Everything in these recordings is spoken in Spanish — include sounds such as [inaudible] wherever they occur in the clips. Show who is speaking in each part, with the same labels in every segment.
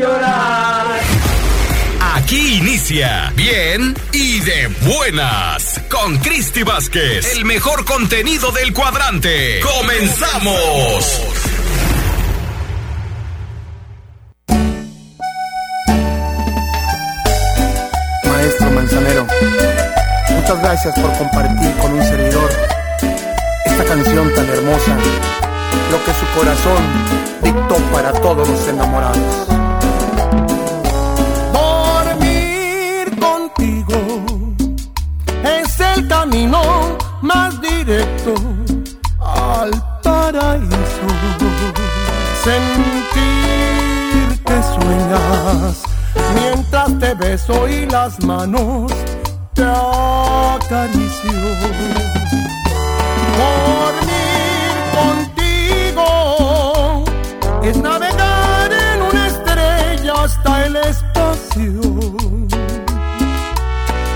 Speaker 1: llorar.
Speaker 2: Aquí inicia Bien y de buenas con Cristi Vázquez, el mejor contenido del cuadrante. ¡Comenzamos!
Speaker 3: Maestro Manzanero, muchas gracias por compartir con un servidor esta canción tan hermosa, lo que su corazón dictó para todos los enamorados. Te beso y las manos te acaricio. Dormir contigo es navegar en una estrella hasta el espacio.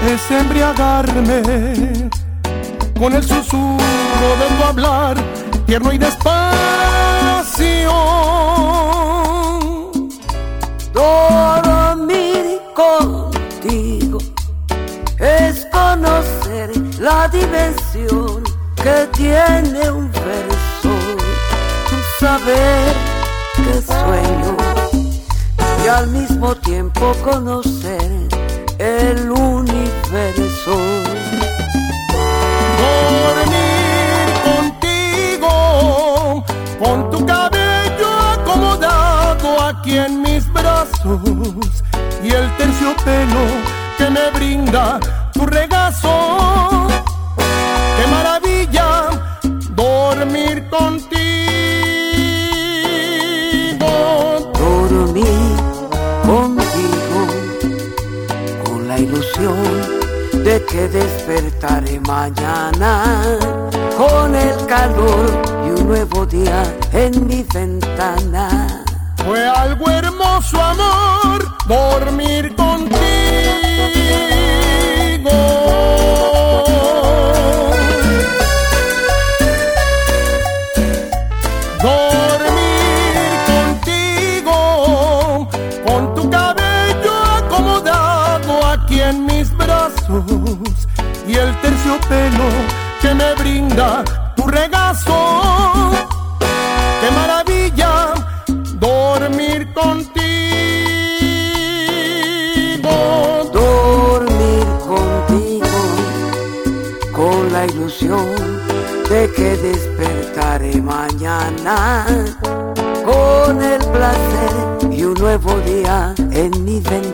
Speaker 3: Es embriagarme con el susurro de tu hablar, tierno y despacio.
Speaker 4: Dormir la dimensión que tiene un verso, saber que sueño y al mismo tiempo conocer el universo.
Speaker 3: Dormir contigo, con tu cabello acomodado aquí en mis brazos y el terciopelo que me brinda
Speaker 4: que despertaré mañana con el calor y un nuevo día en mi ventana.
Speaker 3: Fue algo hermoso amor. Dormir tu regazo. ¡Qué maravilla! dormir contigo.
Speaker 4: Dormir contigo con la ilusión de que despertaré mañana con el placer y un nuevo día en mi ventana.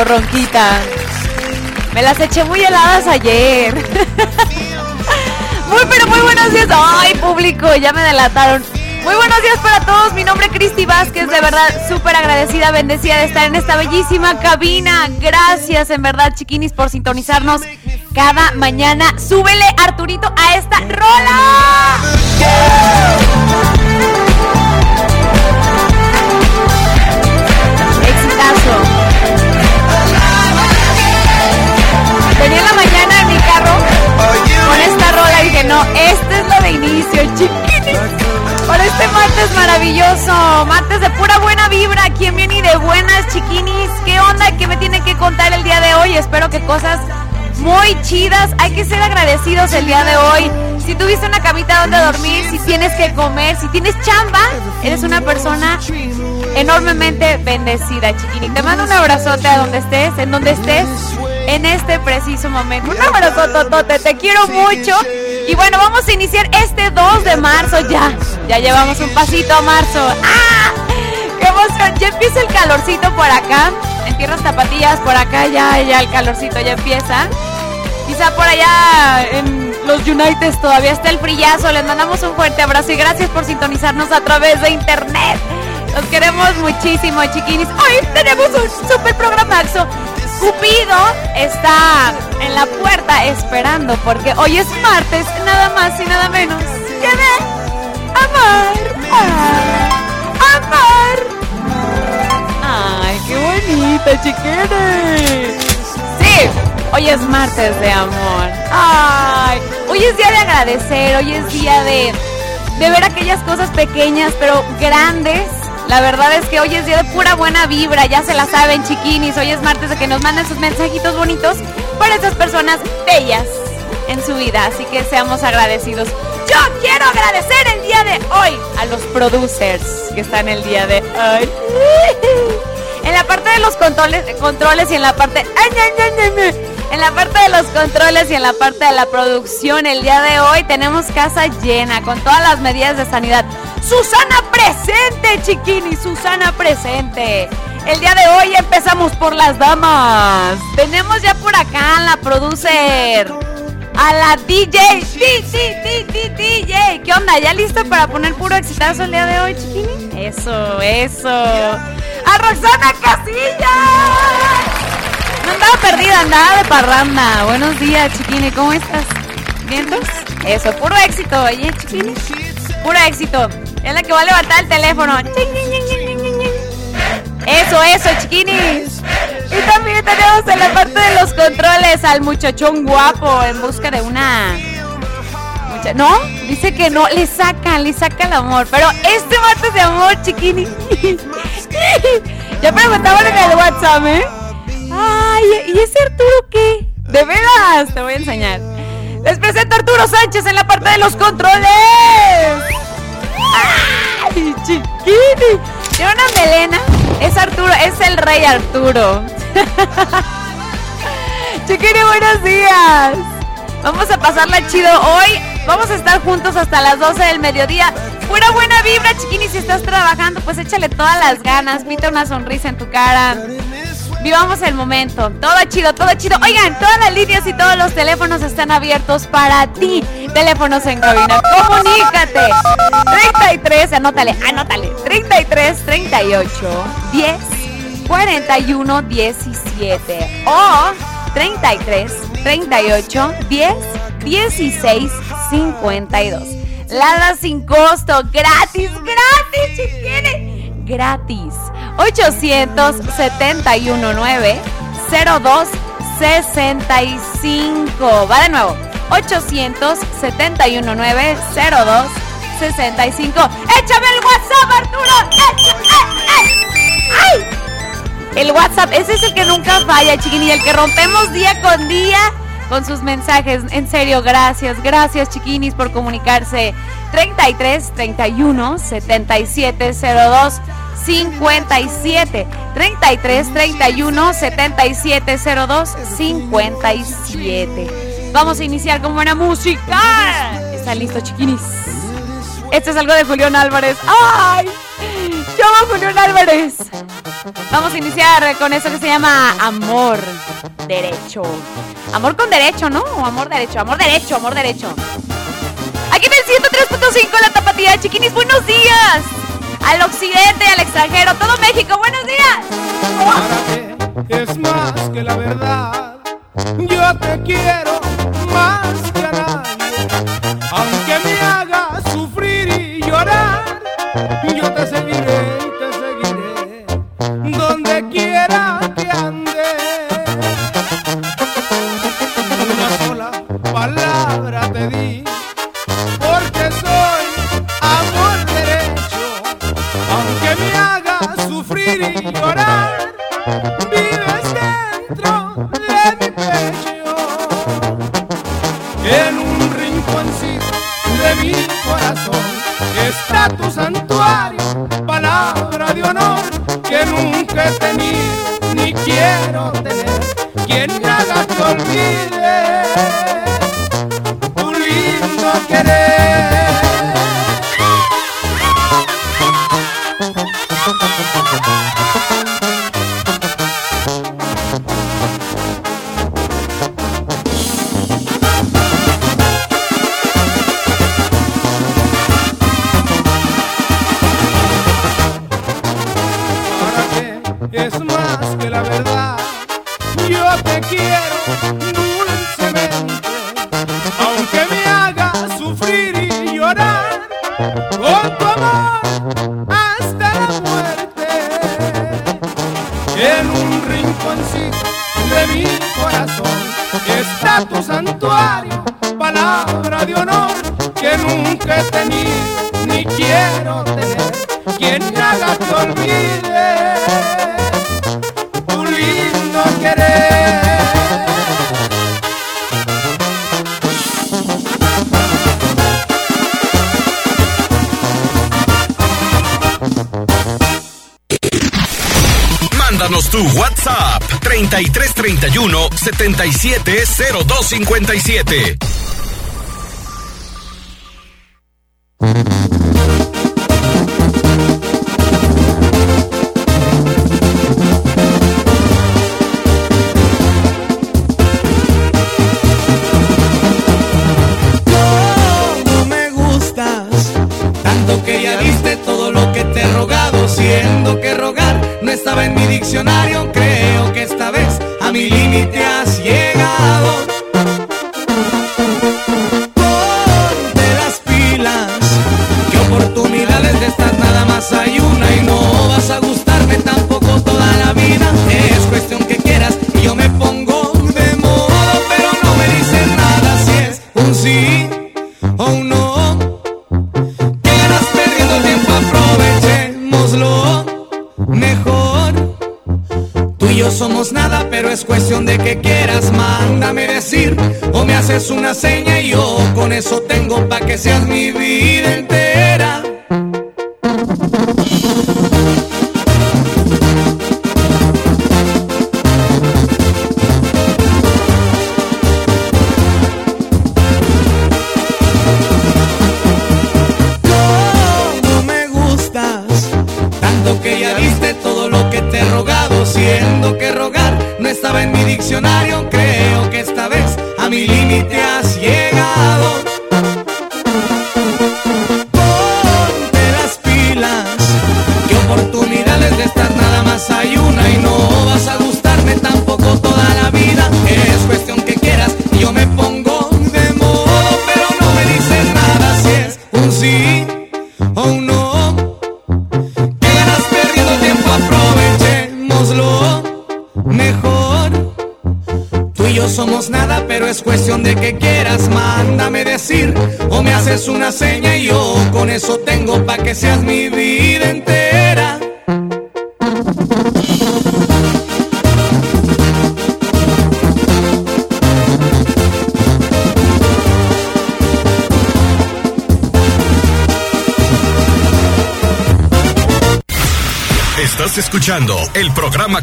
Speaker 5: Ronquita. Me las eché muy heladas ayer. [laughs] muy, pero muy buenos días. Ay, público, ya me delataron. Muy buenos días para todos. Mi nombre es Cristi Vázquez. De verdad, súper agradecida, bendecida de estar en esta bellísima cabina. Gracias, en verdad, chiquinis, por sintonizarnos cada mañana. Súbele, Arturito, a esta rola. En la mañana en mi carro con esta rola y dije, no, este es lo de inicio, chiquinis. Por este martes maravilloso, martes de pura buena vibra, ¿quién viene y de buenas, chiquinis? ¿Qué onda? ¿Qué me tiene que contar el día de hoy? Espero que cosas muy chidas. Hay que ser agradecidos el día de hoy. Si tuviste una camita donde dormir, si tienes que comer, si tienes chamba, eres una persona enormemente bendecida, chiquini. Te mando un abrazote a donde estés, en donde estés, en este preciso momento. Un abrazote, te quiero mucho. Y bueno, vamos a iniciar este 2 de marzo ya. Ya llevamos un pasito a marzo. ¡Ah! ¡Qué emoción! Ya empieza el calorcito por acá. En tierras zapatillas por acá ya, ya el calorcito ya empieza. Quizá por allá en los United todavía está el frillazo. Les mandamos un fuerte abrazo y gracias por sintonizarnos a través de internet. Los queremos muchísimo, chiquinis. Hoy tenemos un super programazo. Cupido está en la puerta esperando porque hoy es martes, nada más y nada menos que de amar. amar. Ay, qué bonita, chiquines. Sí, hoy es martes de amor. Ay, hoy es día de agradecer, hoy es día de, de ver aquellas cosas pequeñas pero grandes la verdad es que hoy es día de pura buena vibra, ya se la saben, chiquinis. Hoy es martes de que nos manden sus mensajitos bonitos para esas personas bellas en su vida. Así que seamos agradecidos. Yo quiero agradecer el día de hoy a los producers que están el día de hoy. [laughs] En la parte de los controles, controles y en la parte... En la parte de los controles y en la parte de la producción, el día de hoy tenemos casa llena con todas las medidas de sanidad. Susana presente, chiquini, Susana presente. El día de hoy empezamos por las damas. Tenemos ya por acá a la producer, a la DJ, DJ. ¿Qué onda? ¿Ya lista para poner puro exitazo el día de hoy, chiquini? Eso, eso. A Roxana Casilla. No andaba perdida, andaba de parranda. Buenos días, chiquini, ¿cómo estás? ¿Vientos? Eso, puro éxito, oye, chiquini. Puro éxito. Es la que va a levantar el teléfono. Eso, eso, chiquinis. Y también tenemos en la parte de los controles al muchachón guapo en busca de una... No, dice que no, le sacan, le saca el amor. Pero este martes de amor, chiquini. [laughs] ya preguntaban en el WhatsApp, ¿eh? Ay, ¿y ese Arturo qué? De veras, te voy a enseñar. Les presento a Arturo Sánchez en la parte de los controles. ¡Ay, chiquini! Tiene una melena. Es Arturo, es el rey Arturo. [laughs] chiquini, buenos días. Vamos a pasarla chido hoy. Vamos a estar juntos hasta las 12 del mediodía. Pura buena vibra, chiquini. Si estás trabajando, pues échale todas las ganas. Pinta una sonrisa en tu cara. Vivamos el momento. Todo chido, todo chido. Oigan, todas las líneas y todos los teléfonos están abiertos para ti. Teléfonos en cabina. Comunícate. 33, anótale, anótale. 33 38 10 41 17 o 33 38 10 16 52. Lada sin costo, gratis, gratis, chiquines. Gratis. 871 02 65. Va de nuevo. 871 02 65. ¡Échame el WhatsApp, Arturo! El WhatsApp, ese es el que nunca falla, chiquini, el que rompemos día con día con sus mensajes. En serio, gracias, gracias chiquinis por comunicarse. 33 31 77 02 57 33 31 77 02 57. Vamos a iniciar con buena música. ¿Están listos, chiquinis? Esto es algo de Julián Álvarez. ¡Ay! Yo amo Julián Álvarez. Vamos a iniciar con eso que se llama Amor Derecho. Amor con derecho, ¿no? O amor derecho, amor derecho, amor derecho. Aquí en el 103.5 la tapatía de Chiquinis, buenos días. Al occidente, al extranjero, todo México, buenos días.
Speaker 6: Más que la verdad, quiero quien haga que olvide. Yo te quiero. Y tres treinta y uno setenta y siete cero dos cincuenta y siete.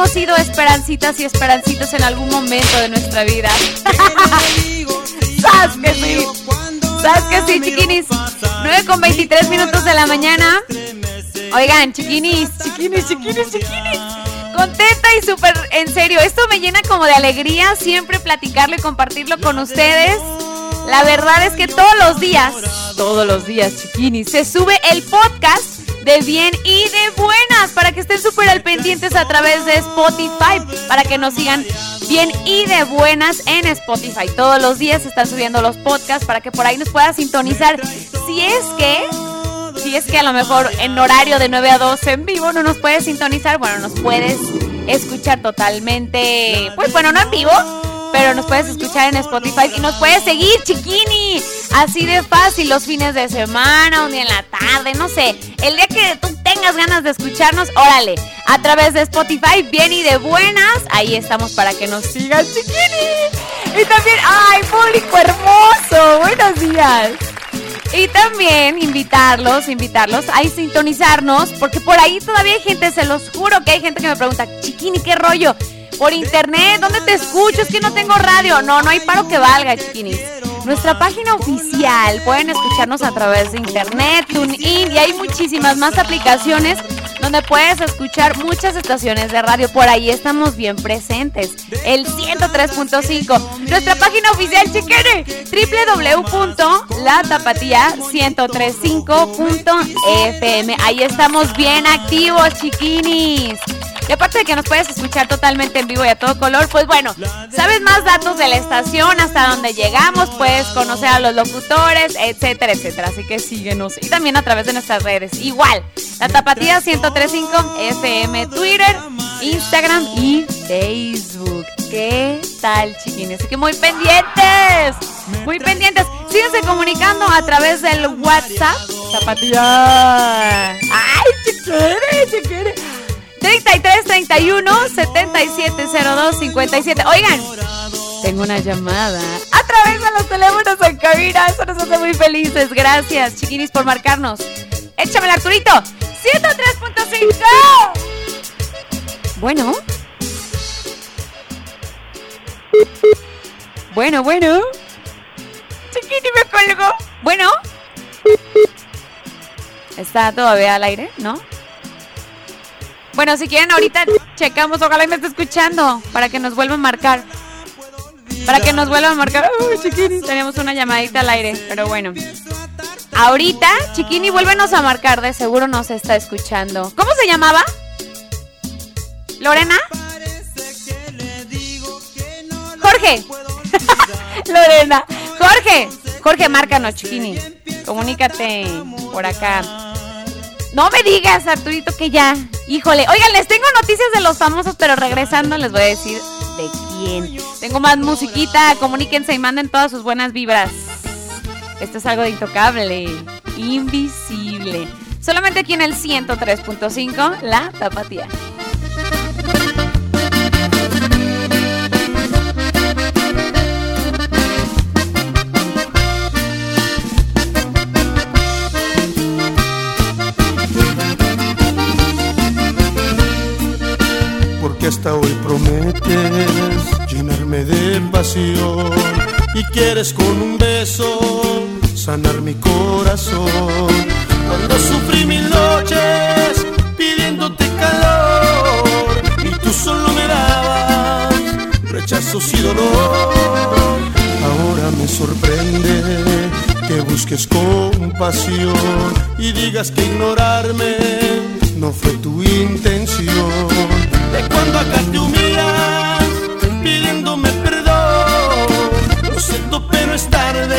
Speaker 5: Hemos sido esperancitas y esperancitos en algún momento de nuestra vida. [laughs] ¿Sabes que sí? ¿Sabes que sí, chiquinis? 9 con 23 minutos de la mañana. Oigan, chiquinis, chiquinis, chiquinis, chiquinis. Contenta y súper en serio. Esto me llena como de alegría siempre platicarlo y compartirlo con ustedes. La verdad es que todos los días, todos los días, chiquinis, se sube el podcast de bien y de buenas para que estén súper al pendientes a través de Spotify, para que nos sigan bien y de buenas en Spotify. Todos los días se están subiendo los podcasts para que por ahí nos puedas sintonizar. Si es que si es que a lo mejor en horario de 9 a 12 en vivo no nos puedes sintonizar, bueno, nos puedes escuchar totalmente, pues bueno, no en vivo, pero nos puedes escuchar en Spotify y nos puedes seguir, chiquini. Así de fácil, los fines de semana, un día en la tarde, no sé. El día que tú tengas ganas de escucharnos, órale, a través de Spotify, bien y de buenas. Ahí estamos para que nos sigas, chiquini. Y también, ¡ay, público hermoso! Buenos días. Y también invitarlos, invitarlos a sintonizarnos, porque por ahí todavía hay gente, se los juro que hay gente que me pregunta, chiquini, ¿qué rollo? Por internet, ¿dónde te escucho? Es que no tengo radio. No, no hay paro que valga, chiquinis. Nuestra página oficial, pueden escucharnos a través de internet, TuneIn y hay muchísimas más aplicaciones donde puedes escuchar muchas estaciones de radio. Por ahí estamos bien presentes. El 103.5. Nuestra página oficial, chiquere, www.latapatía1035.fm. Ahí estamos bien activos, chiquinis. Y aparte de que nos puedes escuchar totalmente en vivo y a todo color, pues bueno, sabes más datos de la estación, hasta dónde llegamos, puedes conocer a los locutores, etcétera, etcétera. Así que síguenos. Y también a través de nuestras redes. Igual, la Tapatía 1035 FM, Twitter, Instagram y Facebook. ¿Qué tal, chiquines? Así que muy pendientes, muy pendientes. Síguense comunicando a través del WhatsApp. Zapatilla. ¡Ay, chiquere, chiquere! 33 31 77 02 57. Oigan, tengo una llamada a través de los teléfonos en cabina. Eso nos hace muy felices. Gracias, chiquinis, por marcarnos. Échame el Arturito. 103.5. Bueno. Bueno, bueno. Chiquini me colgó. Bueno. ¿Está todavía al aire? ¿No? Bueno, si quieren ahorita checamos, ojalá y me esté escuchando para que nos vuelva a marcar. Para que nos vuelva a marcar. Uy, chiquini, teníamos una llamadita al aire, pero bueno. Ahorita, chiquini, vuélvenos a marcar, de seguro nos está escuchando. ¿Cómo se llamaba? ¿Lorena? Jorge. [laughs] Lorena. Jorge. Jorge, márcanos, chiquini. Comunícate por acá. No me digas, Arturito, que ya. Híjole. Oigan, les tengo noticias de los famosos, pero regresando les voy a decir de quién. Tengo más musiquita. Comuníquense y manden todas sus buenas vibras. Esto es algo de intocable. Invisible. Solamente aquí en el 103.5, la tapatía.
Speaker 1: Hasta hoy prometes llenarme de pasión y quieres con un beso sanar mi corazón. Cuando sufrí mil noches pidiéndote calor y tú solo me dabas rechazos y dolor. Ahora me sorprende que busques compasión y digas que ignorarme no fue tu intención. De cuando acá te humillas pidiéndome perdón, lo siento pero es tarde,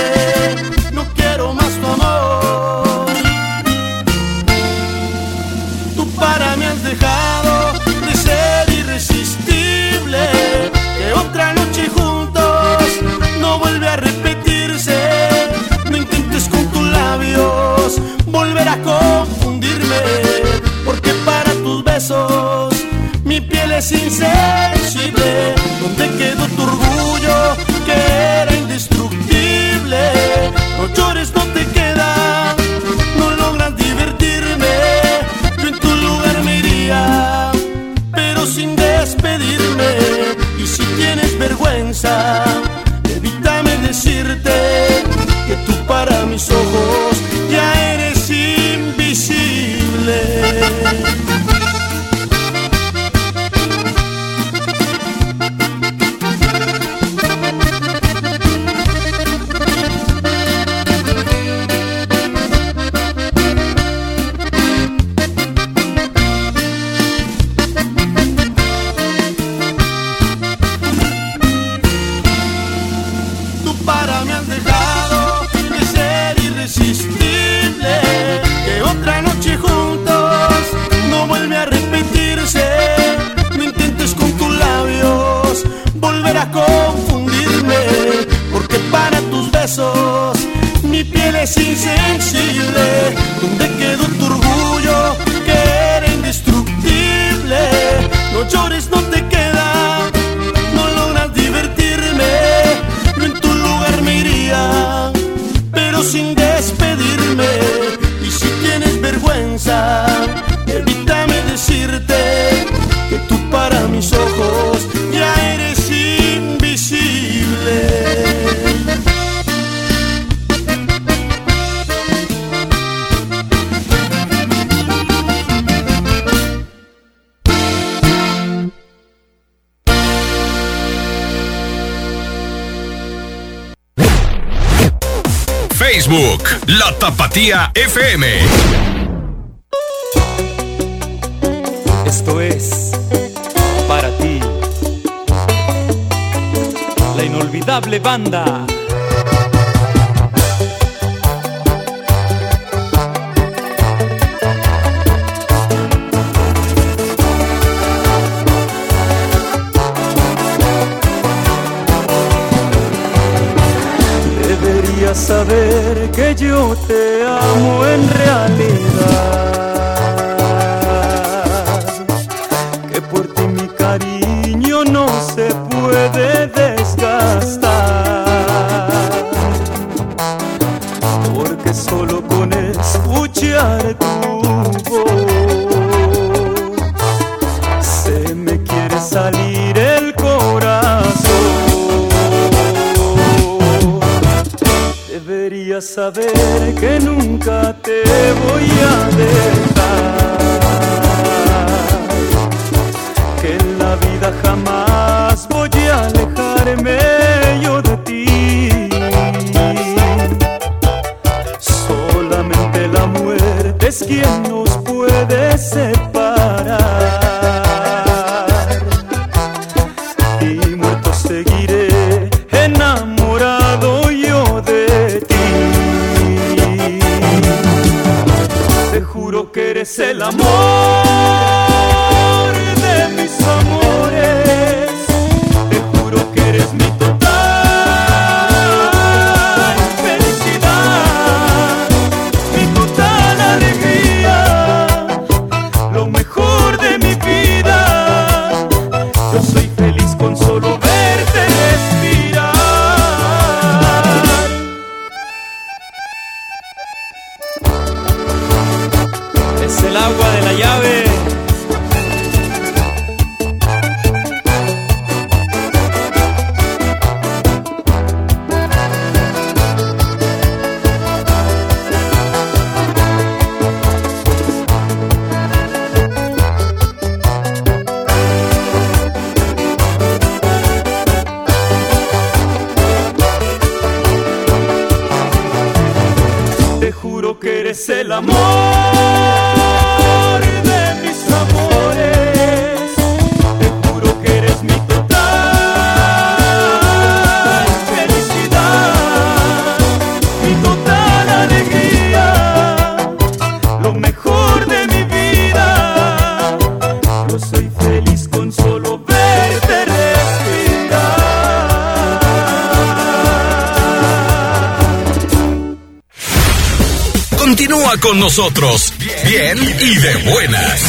Speaker 1: con
Speaker 2: nosotros, bien y de buenas.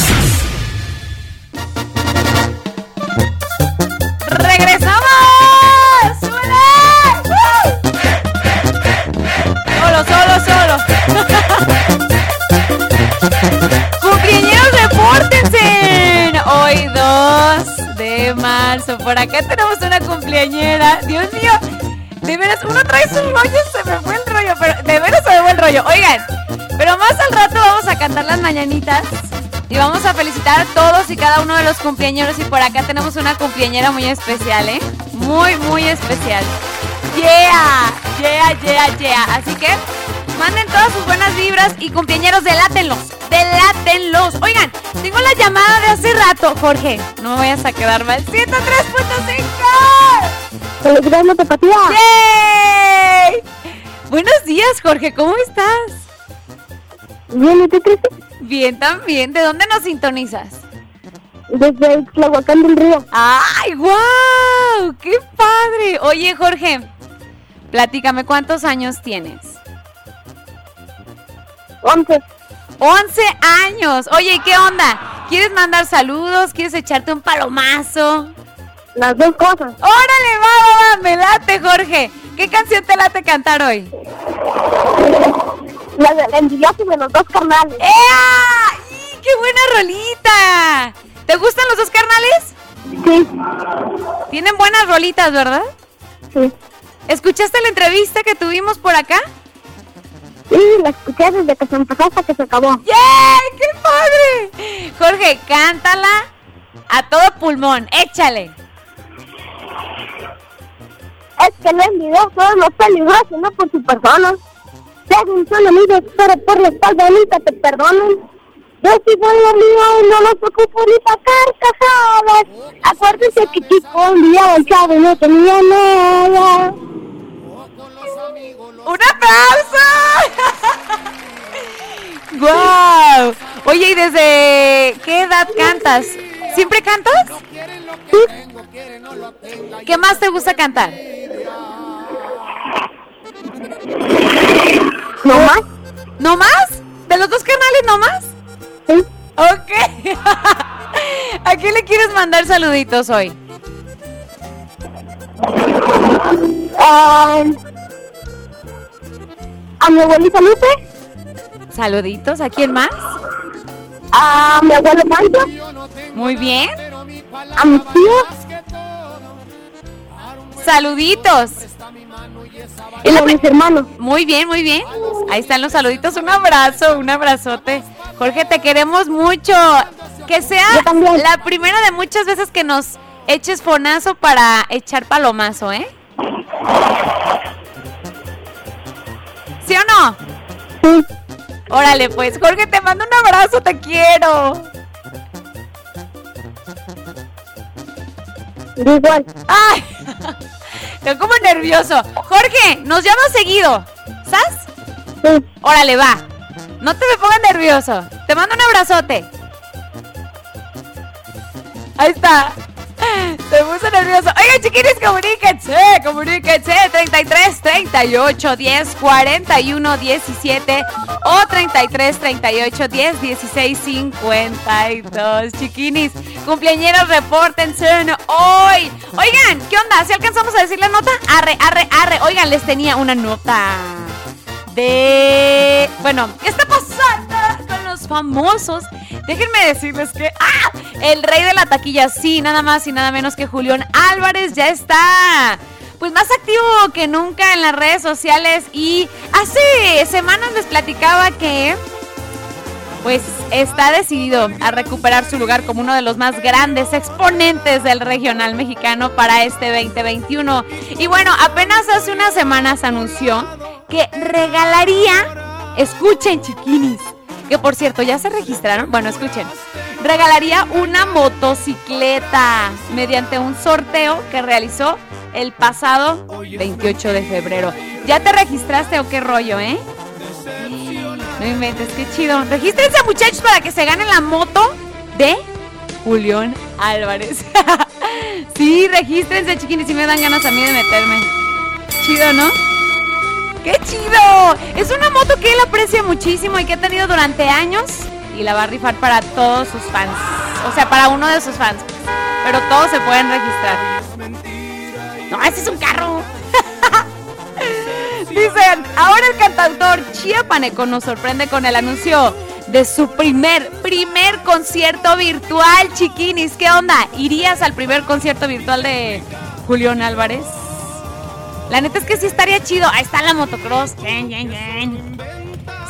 Speaker 5: ¡Regresamos! ¡Súbele! Solo, solo, solo. [laughs] ¡Cumpleaños, repórtense! Hoy 2 de marzo. Por acá tenemos una cumpleañera. Dios mío, de veras, uno trae su rollo, se me fue el rollo, pero de veras se me fue el rollo. Oigan, mañanitas. Y vamos a felicitar a todos y cada uno de los cumpleañeros. Y por acá tenemos una cumpleañera muy especial, ¿eh? Muy, muy especial. Yeah, yeah, yeah, yeah. Así que manden todas sus buenas vibras y cumpleañeros, delátenlos, delátenlos. Oigan, tengo la llamada de hace rato, Jorge. No me vayas a quedar mal. 103.5.
Speaker 7: ¡Felicidades, Tapatía!
Speaker 5: ¡Yay! Buenos días, Jorge. ¿Cómo estás?
Speaker 7: Bien, ¿y tú, Cristi?
Speaker 5: Bien, también. ¿De dónde nos sintonizas?
Speaker 7: Desde Tlahuacán del Río.
Speaker 5: ¡Ay, guau! ¡Qué padre! Oye, Jorge, platícame, ¿cuántos años tienes?
Speaker 7: Once.
Speaker 5: 11 años. Oye, ¿y qué onda? ¿Quieres mandar saludos? ¿Quieres echarte un palomazo?
Speaker 7: Las dos cosas.
Speaker 5: ¡Órale, va, va, va! Me late, Jorge. ¿Qué canción te late cantar hoy?
Speaker 7: La del envidioso de los dos carnales.
Speaker 5: ¡Ea! ¡Y ¡Qué buena rolita! ¿Te gustan los dos carnales?
Speaker 7: Sí.
Speaker 5: Tienen buenas rolitas, ¿verdad?
Speaker 7: Sí.
Speaker 5: ¿Escuchaste la entrevista que tuvimos por acá?
Speaker 7: Sí, la escuché desde que se empezó hasta que se acabó.
Speaker 5: ¡Yay! ¡Qué padre! Jorge, cántala a todo pulmón. Échale.
Speaker 7: Es que el envidioso no es peligroso, no por su persona. Según son amigos, pero por la espalda nunca te perdonan. Yo sí voy a mío y no los ocupo ni para carcajadas. Acuérdense que enviaba el chavo y no tenía nada.
Speaker 5: ¡Un aplauso! [laughs] ¡Guau! Oye, ¿y desde qué edad cantas? ¿Siempre cantas? ¿Qué más te gusta cantar?
Speaker 7: ¿No más?
Speaker 5: ¿No más? ¿De los dos canales no más?
Speaker 7: Sí.
Speaker 5: Ok. [laughs] ¿A quién le quieres mandar saluditos hoy?
Speaker 7: A mi abuelita Lupe,
Speaker 5: ¿Saluditos? ¿A quién más?
Speaker 7: a mi abuelo Pancho,
Speaker 5: Muy bien.
Speaker 7: a mis tíos
Speaker 5: Saluditos.
Speaker 7: Y a mis hermanos.
Speaker 5: Muy bien, muy bien. Ahí están los saluditos. Un abrazo, un abrazote. Jorge, te queremos mucho. Que sea la primera de muchas veces que nos eches fonazo para echar palomazo, ¿eh? ¿Sí o no?
Speaker 7: Sí.
Speaker 5: Órale, pues, Jorge, te mando un abrazo, te quiero.
Speaker 7: Igual.
Speaker 5: ¡Ay! [laughs] Estoy como nervioso. Jorge, nos llamas seguido. ¿Sabes?
Speaker 7: Sí.
Speaker 5: Órale, va. No te me pongas nervioso. Te mando un abrazote. Ahí está. Se puso nervioso. Oigan, chiquines, comuníquense. Comuníquense. 33 38 10 41 17 o 33 38 10 16 52. Chiquinis, cumpleañeros, repórtense hoy. Oigan, ¿qué onda? ¿Si alcanzamos a decir la nota? Arre, arre, arre. Oigan, les tenía una nota de... Bueno, ¿qué está pasando famosos? Déjenme decirles que... ¡Ah! El rey de la taquilla, sí, nada más y nada menos que Julián Álvarez ya está... Pues más activo que nunca en las redes sociales y hace semanas les platicaba que pues está decidido a recuperar su lugar como uno de los más grandes exponentes del regional mexicano para este 2021. Y bueno, apenas hace unas semanas anunció que regalaría, escuchen chiquinis, que por cierto ya se registraron, bueno, escuchen, regalaría una motocicleta mediante un sorteo que realizó el pasado 28 de febrero. ¿Ya te registraste o qué rollo, eh? No inventes, qué chido. Regístrense muchachos para que se ganen la moto de Julián Álvarez. [laughs] sí, regístrense, chiquines, y me dan ganas a mí de meterme. Chido, ¿no? ¡Qué chido! Es una moto que él aprecia muchísimo y que ha tenido durante años y la va a rifar para todos sus fans. O sea, para uno de sus fans. Pero todos se pueden registrar. No, ese es un carro. [laughs] Dicen, ahora el cantautor chiapaneco nos sorprende con el anuncio de su primer, primer concierto virtual, chiquinis. ¿Qué onda? ¿Irías al primer concierto virtual de Julián Álvarez? La neta es que sí estaría chido. Ahí está la motocross.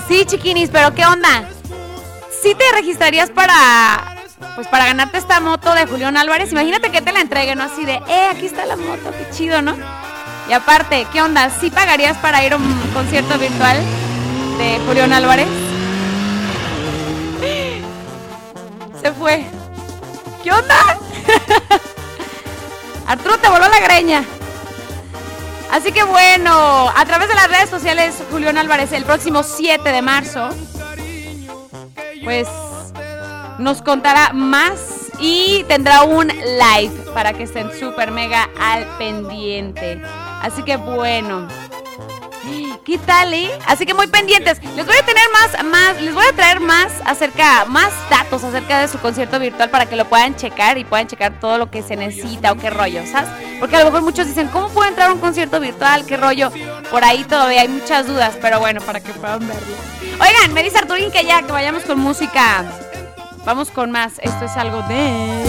Speaker 5: Sí, chiquinis, pero ¿qué onda? ¿Sí te registrarías para pues para ganarte esta moto de Julián Álvarez? Imagínate que te la entreguen, ¿no? Así de, eh, aquí está la moto, qué chido, ¿no? Y aparte, ¿qué onda? ¿Sí pagarías para ir a un concierto virtual de Julián Álvarez? [laughs] Se fue. ¿Qué onda? [laughs] Arturo te voló la greña. Así que bueno, a través de las redes sociales, Julián Álvarez, el próximo 7 de marzo, pues nos contará más y tendrá un live para que estén súper mega al pendiente. Así que bueno. ¿Qué tal, eh? Así que muy pendientes. Les voy a tener más, más, les voy a traer más acerca, más datos acerca de su concierto virtual para que lo puedan checar y puedan checar todo lo que se necesita o qué rollo, ¿sabes? Porque a lo mejor muchos dicen, ¿cómo puedo entrar a un concierto virtual? ¿Qué rollo? Por ahí todavía hay muchas dudas, pero bueno, para que puedan verlo. Oigan, me dice Arturín que ya, que vayamos con música. Vamos con más. Esto es algo de.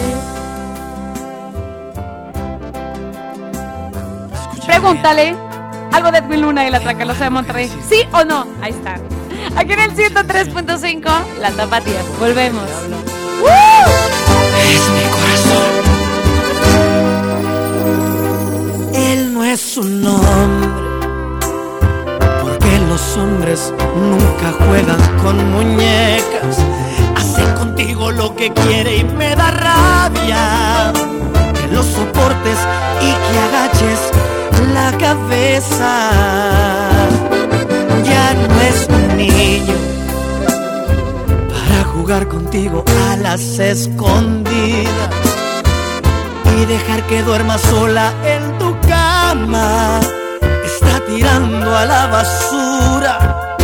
Speaker 5: Pregúntale. Algo de Edwin Luna y la Tracalosa de Monterrey. ¿Sí o no? Ahí está. Aquí en el 103.5, la tapatía. Volvemos.
Speaker 8: Es mi corazón. Él no es un hombre. Porque los hombres nunca juegan con muñecas. Hace contigo lo que quiere y me da rabia. Ya no es un niño para jugar contigo a las escondidas y dejar que duerma sola en tu cama. Está tirando a la basura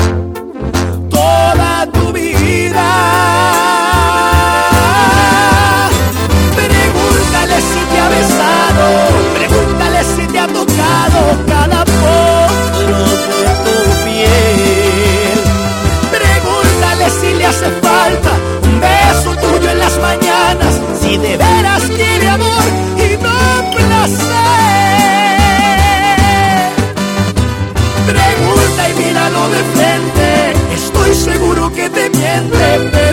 Speaker 8: toda tu vida. Pregúntale si te ha besado, que te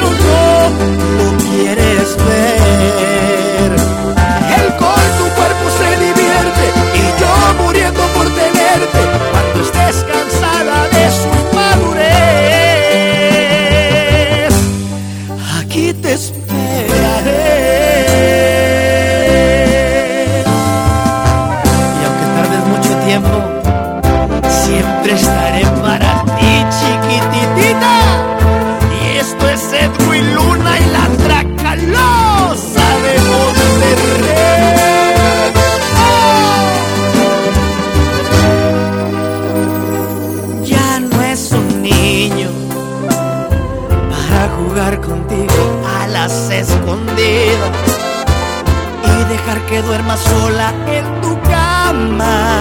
Speaker 8: dejar que duerma sola en tu cama.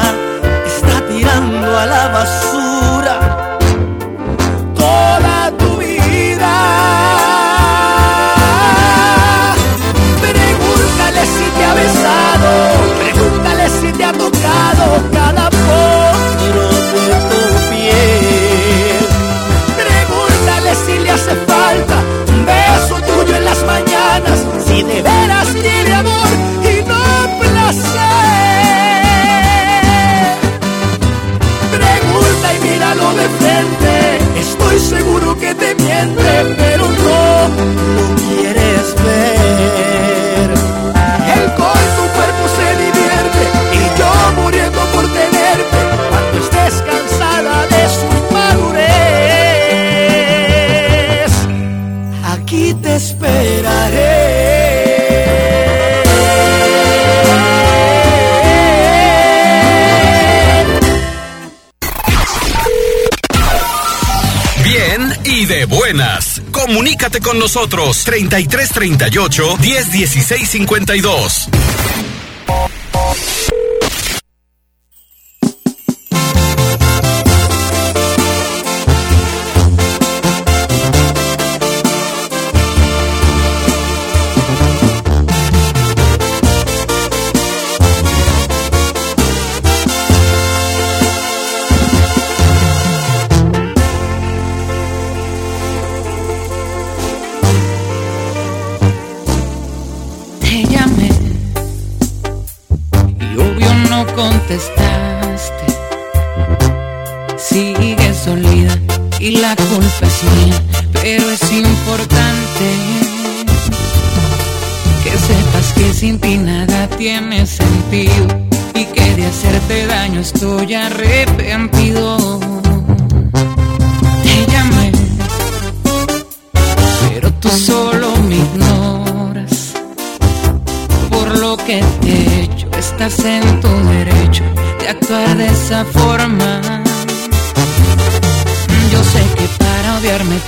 Speaker 2: Comunícate con nosotros 3338 101652.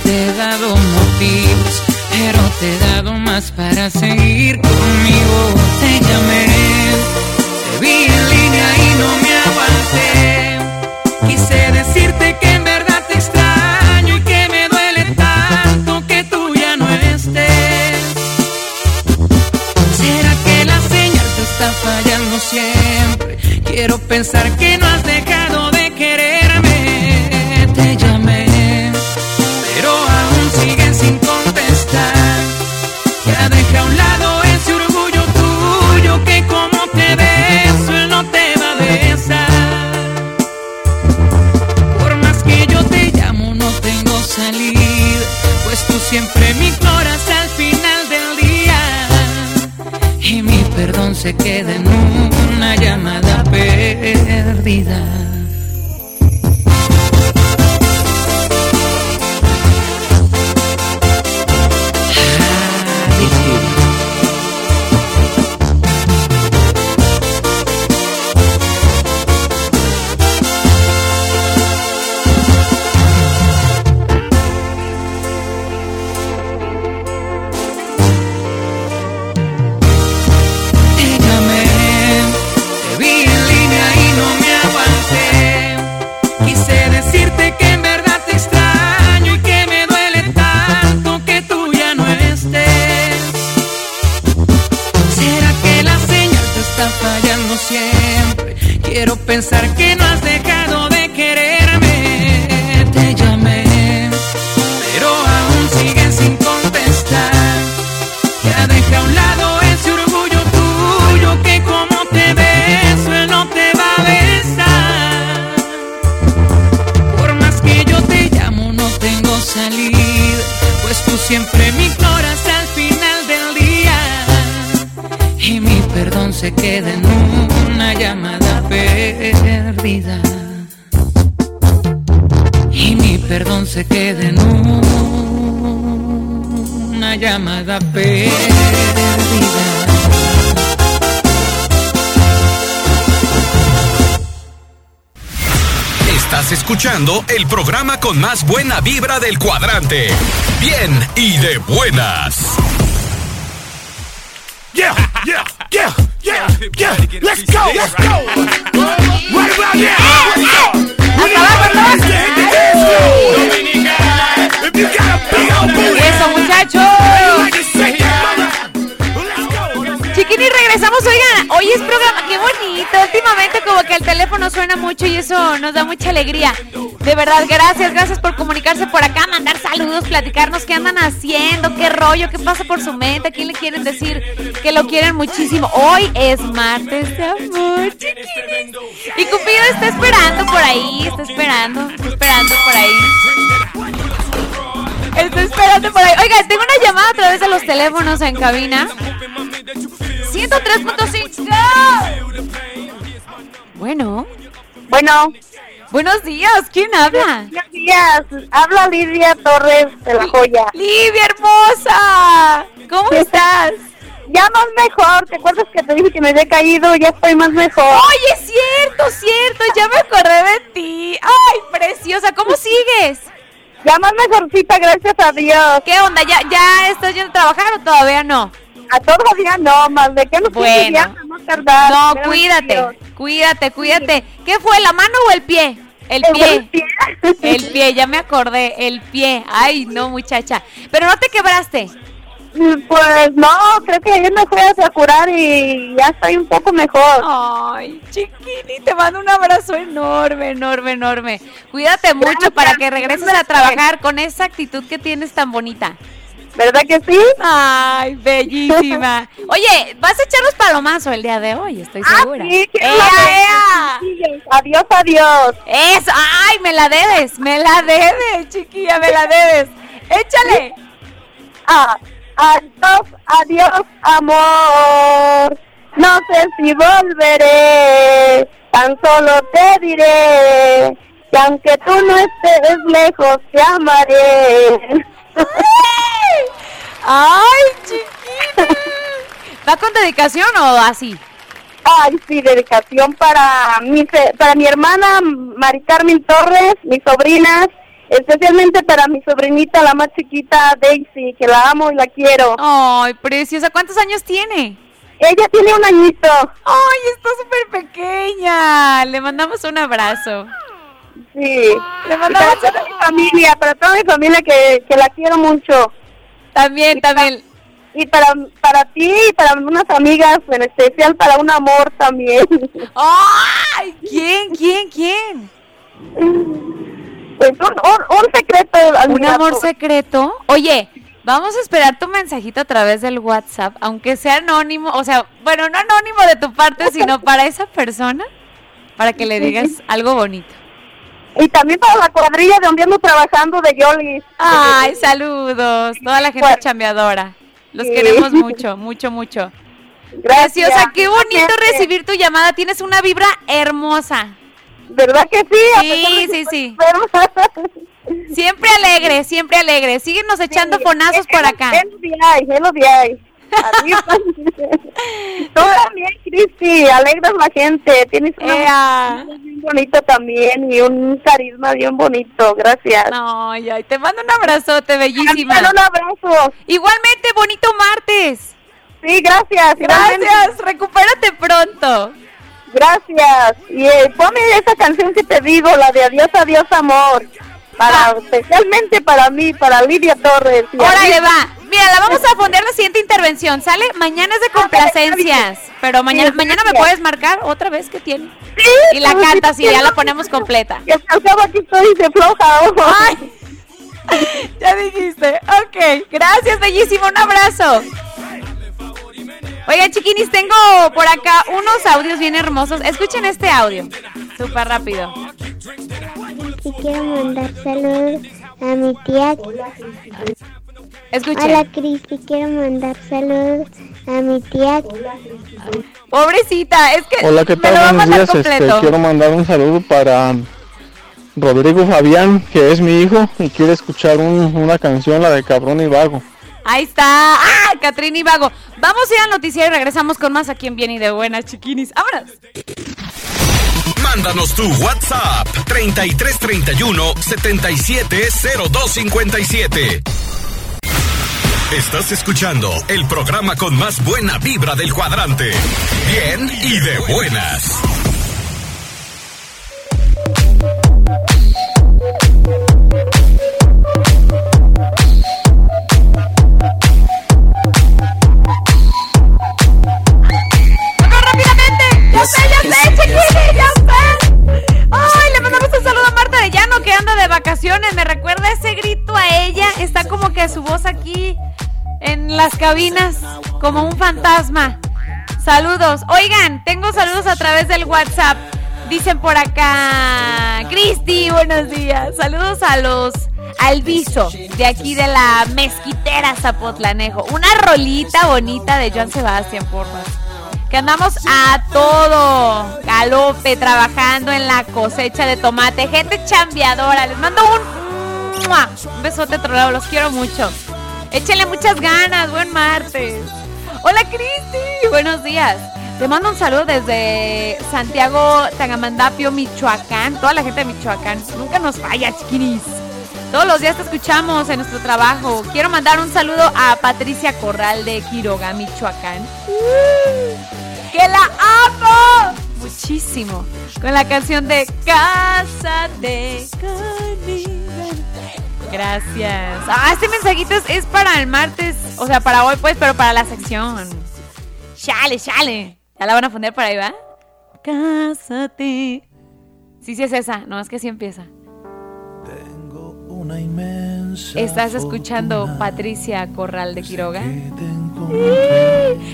Speaker 9: Te he dado motivos, pero te he dado más para seguir conmigo. Te llamé, te vi en línea y no me aguanté. Quise decirte que en verdad te extraño y que me duele tanto que tú ya no estés. ¿Será que la señal te está fallando siempre? Quiero pensar que no se queda en una llamada perdida.
Speaker 2: Escuchando el programa con más buena vibra del cuadrante. Bien y de buenas.
Speaker 8: Yeah, yeah, yeah, yeah, yeah. Let's go, let's go. Right about now.
Speaker 5: Eso, muchachos. Chiquini, regresamos. Oigan, hoy es programa. Qué bonito. Últimamente, como que el teléfono suena mucho y eso nos da mucha alegría. De verdad, gracias, gracias por comunicarse por acá, mandar saludos, platicarnos qué andan haciendo, qué rollo, qué pasa por su mente, a quién le quieren decir que lo quieren muchísimo. Hoy es martes de amor, chiquinis. Y Cupido está esperando por ahí, está esperando, está esperando por ahí. Está esperando por ahí. Oiga, tengo una llamada a través de los teléfonos en cabina. 103.5. Bueno,
Speaker 7: Bueno,
Speaker 5: buenos días. ¿Quién habla?
Speaker 7: buenos días. Habla Lidia Torres de La Joya.
Speaker 5: Livia hermosa. ¿Cómo estás?
Speaker 7: Ya más mejor. ¿Te acuerdas que te dije que me había caído? Ya estoy más mejor.
Speaker 5: Oye, cierto, cierto. Ya me acordé de ti. Ay, preciosa. ¿Cómo sigues?
Speaker 7: Ya más mejorcita, gracias a Dios.
Speaker 5: ¿Qué onda? ¿Ya, ya estás yendo a trabajar o todavía no?
Speaker 7: A todavía no, más de que no
Speaker 5: Bueno.
Speaker 7: no tardar.
Speaker 5: No, cuídate. Cuídate, cuídate. ¿Qué fue, la mano o el pie? El pie. [laughs] El pie, ya me acordé, el pie. Ay, no, muchacha. Pero no te quebraste.
Speaker 7: Pues no, creo que ayer me fui a curar y ya estoy un poco mejor.
Speaker 5: Ay, chiquini, te mando un abrazo enorme, enorme, enorme. Cuídate mucho para que regreses a trabajar con esa actitud que tienes tan bonita.
Speaker 7: ¿Verdad que sí?
Speaker 5: Ay, bellísima. [laughs] Oye, vas a echar los palomazos el día de hoy, estoy segura.
Speaker 7: Ah, sí, que
Speaker 5: ¡Ea, ea!
Speaker 7: Adiós, adiós.
Speaker 5: Eso, ay, me la debes, me la debes, chiquilla, me la debes. Échale.
Speaker 7: Ah, adiós, adiós, amor. No sé si volveré, tan solo te diré que aunque tú no estés lejos, te amaré.
Speaker 5: Ay, chiquita. ¿Va con dedicación o así?
Speaker 7: Ay, sí, dedicación para mi, para mi hermana Mari Carmen Torres, mis sobrinas, especialmente para mi sobrinita, la más chiquita, Daisy, que la amo y la quiero.
Speaker 5: Ay, preciosa, ¿cuántos años tiene?
Speaker 7: Ella tiene un añito.
Speaker 5: Ay, está súper pequeña. Le mandamos un abrazo.
Speaker 7: Sí.
Speaker 5: Le
Speaker 7: Y
Speaker 5: mandamos
Speaker 7: para toda mi familia, para toda mi familia que, que la quiero mucho.
Speaker 5: También, también.
Speaker 7: Y para, para ti y para unas amigas, en especial para un amor también.
Speaker 5: ¡Ay! ¿Quién, quién, quién?
Speaker 7: Pues un, un, un secreto. al
Speaker 5: ¿Un amor secreto? Oye, vamos a esperar tu mensajito a través del WhatsApp, aunque sea anónimo, o sea, bueno, no anónimo de tu parte, [laughs] sino para esa persona, para que le digas algo bonito.
Speaker 7: Y también para la cuadrilla de donde ando trabajando de Yolis.
Speaker 5: Ay, saludos, toda la gente
Speaker 7: Bueno.
Speaker 5: chambeadora. Los
Speaker 7: Sí.
Speaker 5: queremos mucho, mucho, mucho.
Speaker 7: Gracias.
Speaker 5: Preciosa, qué bonito recibir tu llamada. Tienes una vibra hermosa.
Speaker 7: ¿Verdad que sí? A
Speaker 5: Sí,
Speaker 7: de
Speaker 5: sí, sí. Siempre alegre, siempre alegre. Síguenos echando
Speaker 7: Sí,
Speaker 5: fonazos
Speaker 7: es-
Speaker 5: por acá.
Speaker 7: Es lo que hay, es lo que hay. [laughs] Tú también, Cristi, alegras la gente. Tienes una bien bonita también y un carisma bien bonito. Gracias.
Speaker 5: Ay, ay, te mando un abrazote, bellísima.
Speaker 7: Dale un abrazo.
Speaker 5: Igualmente, bonito martes.
Speaker 7: Sí, gracias. igualmente.
Speaker 5: Gracias, recupérate pronto.
Speaker 7: Gracias. Y eh, ponme esa canción que te digo, la de Adiós, Adiós, Amor. Para, especialmente para mí, para Lidia Torres.
Speaker 5: Órale, va. Mira, la vamos a poner la siguiente intervención, ¿sale? Mañana es de complacencias. Pero mañana, mañana me puedes marcar otra vez que tiene. Y la cantas y ya la ponemos completa.
Speaker 7: Que aquí estoy y se floja.
Speaker 5: Ay, [laughs] ya dijiste. Ok, gracias, bellísimo. Un abrazo. Oigan, chiquinis, tengo por acá unos audios bien hermosos. Escuchen este audio. Súper rápido.
Speaker 10: Y quiero mandar saludos a mi tía.
Speaker 5: Escuchen.
Speaker 10: Hola Cristi, quiero mandar saludos a mi tía.
Speaker 5: Pobrecita, es que
Speaker 11: Hola, ¿qué
Speaker 5: me
Speaker 11: tal?
Speaker 5: lo va a
Speaker 11: Buenos
Speaker 5: mandar
Speaker 11: días. Este,
Speaker 5: completo.
Speaker 11: quiero mandar un saludo para Rodrigo Fabián, que es mi hijo, y quiere escuchar un- una canción, la de Cabrón y Vago.
Speaker 5: Ahí está. ¡Ah! Catrín y Vago. Vamos a ir al noticiero y regresamos con más aquí en Bien y de Buenas, chiquinis. ¡Vámonos!
Speaker 2: Mándanos tu WhatsApp 3331 770257. Estás escuchando el programa con más buena vibra del cuadrante. Bien y de buenas.
Speaker 5: ¡Vamos rápidamente! ¡Ya sé, ya sé, chiquinis! ¡Ya sé! ¡Ay! Le mandamos un saludo a Marta de Llano que anda de vacaciones. Me recuerda ese grito a ella. Está como que su voz aquí en las cabinas, como un fantasma. Saludos. Oigan, tengo saludos a través del WhatsApp. Dicen por acá, Cristi, buenos días. Saludos a los Alviso, de aquí de la mezquitera Zapotlanejo. Una rolita bonita de Joan Sebastián, porfa. Que andamos a todo galope trabajando en la cosecha de tomate. Gente chambeadora. Les mando un, un besote tronado. Los quiero mucho. Échenle muchas ganas. Buen martes. Hola, Cristi. Buenos días. Te mando un saludo desde Santiago Tangamandapio, Michoacán. Toda la gente de Michoacán. Nunca nos falla, chiquinis. Todos los días te escuchamos en nuestro trabajo. Quiero mandar un saludo a Patricia Corral de Quiroga, Michoacán. ¡Que la amo! Muchísimo. Con la canción de Cásate conmigo. Gracias. Ah, este mensajito es, es para el martes. O sea, para hoy, pues, pero para la sección. Chale, chale. Ya la van a poner por ahí, ¿va? Cásate. Sí, sí es esa. No, es que sí empieza. Estás escuchando Patricia Corral de Quiroga.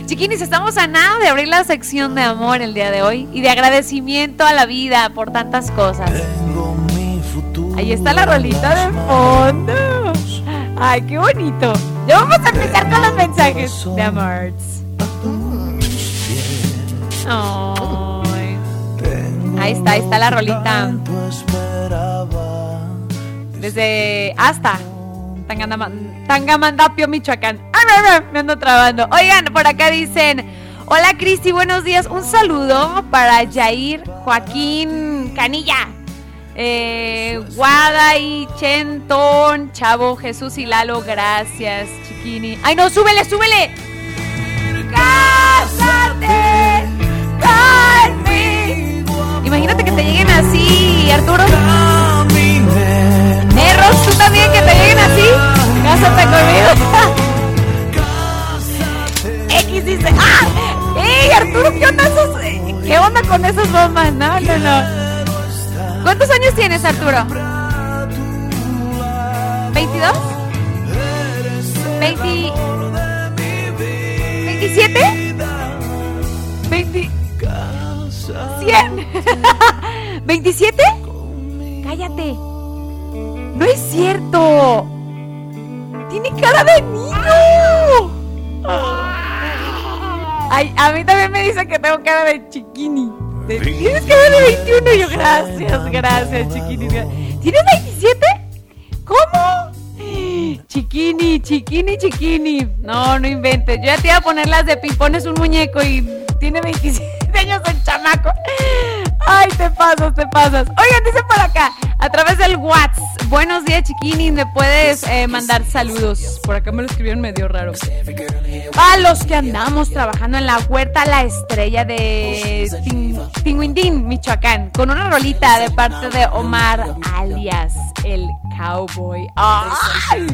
Speaker 5: Chiquinis, estamos a nada de abrir la sección de amor el día de hoy y de agradecimiento a la vida por tantas cosas. Ahí está la rolita de fondo. Ay, qué bonito. Ya vamos a empezar con los mensajes de amor. Ahí está, ahí está la rolita. Desde hasta Tangamandapio, Michoacán. Ay, me ando trabando. Oigan, por acá dicen, hola Cristi, buenos días. Un saludo para Jair Joaquín Canilla. Eh, Guada y Chenton, Chavo, Jesús y Lalo, gracias, chiquini. Ay, no, súbele, súbele. Cásate Imagínate que te lleguen así, Arturo. Erros, tú también que te lleguen así. Cásate conmigo. X dice, ¡ah! ¡Ey, Arturo! ¿Qué onda, esos, ¿Qué onda con esas bombas? No, no, no. ¿Cuántos años tienes, Arturo? ¿22? ¿20? ¿27? ¿20? ¿100? ¿27? Cállate. No es cierto. Tiene cara de niño. Ay, a mí también me dice que tengo cara de chiquini. Tienes cara de 21. yo, gracias, gracias, chiquini. ¿Tienes 27? ¿Cómo? Chiquini, chiquini, chiquini. No, no inventes. Yo ya te iba a poner las de pipones un muñeco y tiene 27 años el chamaco. Ay, te pasas, te pasas. Oigan, dice por acá, a través del WhatsApp. Buenos días, chiquini. Me puedes eh, mandar saludos. Por acá me lo escribieron medio raro. A los que andamos trabajando en la huerta La Estrella de Tinguindín, Michoacán. Con una rolita de parte de Omar, alias el Cowboy. ¡Ay!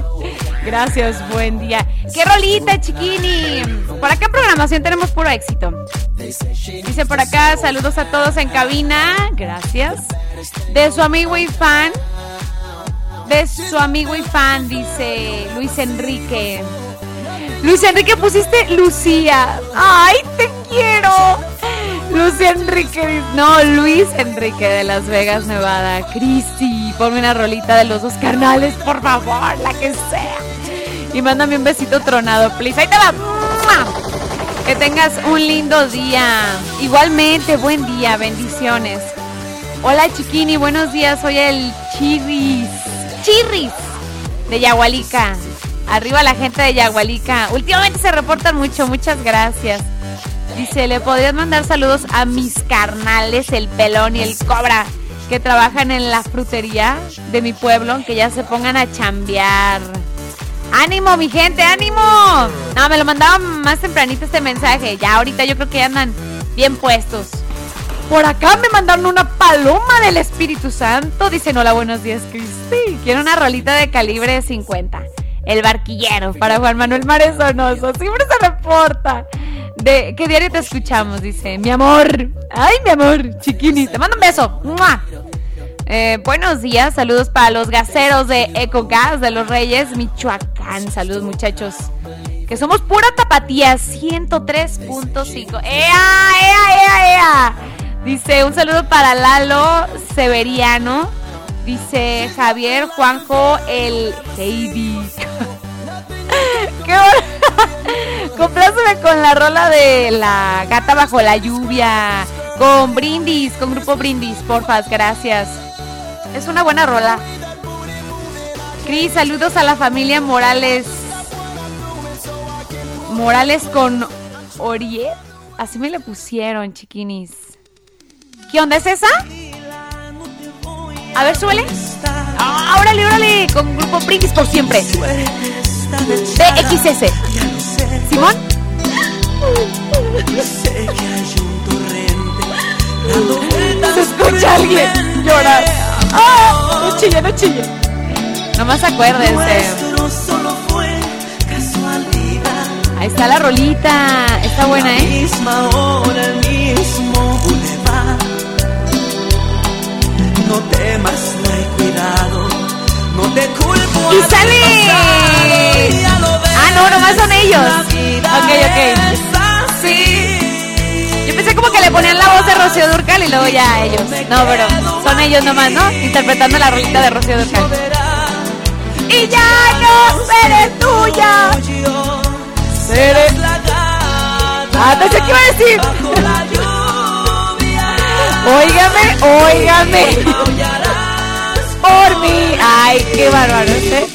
Speaker 5: Gracias, buen día. ¡Qué rolita, chiquini! Por acá programación tenemos puro éxito. Dice por acá, saludos a todos en cabina. Gracias. De su amigo y fan. De su amigo y fan, dice Luis Enrique. Luis Enrique, pusiste Lucía. ¡Ay, te quiero! Luis Enrique, no, Luis Enrique de Las Vegas, Nevada. Cristi, ponme una rolita de los dos carnales, por favor, la que sea. Y mándame un besito tronado, please. Ahí te va. Que tengas un lindo día. Igualmente, buen día, bendiciones. Hola chiquini, buenos días. Soy el Chirris. Chirris de Yagualica. Arriba la gente de Yagualica. Últimamente se reportan mucho, muchas gracias. Dice, le podrías mandar saludos a mis carnales, el pelón y el cobra, que trabajan en la frutería de mi pueblo, que ya se pongan a chambear. ¡Ánimo, mi gente, ánimo! No, me lo mandaban más tempranito este mensaje. Ya ahorita yo creo que andan bien puestos. Por acá me mandaron una paloma del Espíritu Santo. Dicen, hola, buenos días, Cristi. Quiero una rolita de calibre 50. El barquillero para Juan Manuel Maresonoso. Siempre se reporta. ¿De qué diario te escuchamos? Dice, mi amor. Ay, mi amor, chiquini. Te mando un beso. Eh, buenos días, saludos para los gaseros de Ecogas de los Reyes, Michoacán. Saludos, muchachos. Que somos pura tapatía, 103.5. ¡Ea, ea, ea, ea! Dice, un saludo para Lalo Severiano. Dice Javier Juanjo el Heidi. [laughs] ¡Qué [laughs] Compláceme con la rola de la gata bajo la lluvia. Con brindis, con grupo brindis, porfas, gracias. Es una buena rola. Cris, saludos a la familia Morales. Morales con Oriet. Así me le pusieron, chiquinis. ¿Qué onda es esa? A ver, suele. Ah, órale, órale. Con grupo brindis por siempre. DXS. ¿Simón? Se escucha alguien llorar. ¡Ah! No chille, no chille. Nomás acuérdense. Ahí está la rolita. Está buena, ¿eh?
Speaker 1: No temas, no hay cuidado. No te culpes
Speaker 5: Y sale. Ah, no, nomás son ellos. Ok, ok. Yo pensé como que le ponían la voz de Rocío Durcal y luego ya ellos. No, pero son ellos nomás, ¿no? Interpretando la rolita de Rocío Durcal. Y ya no seré tuya. Seré. Ah, pensé que iba a decir. Óigame, óigame. Por mí. Ay, qué bárbaro, ¿eh?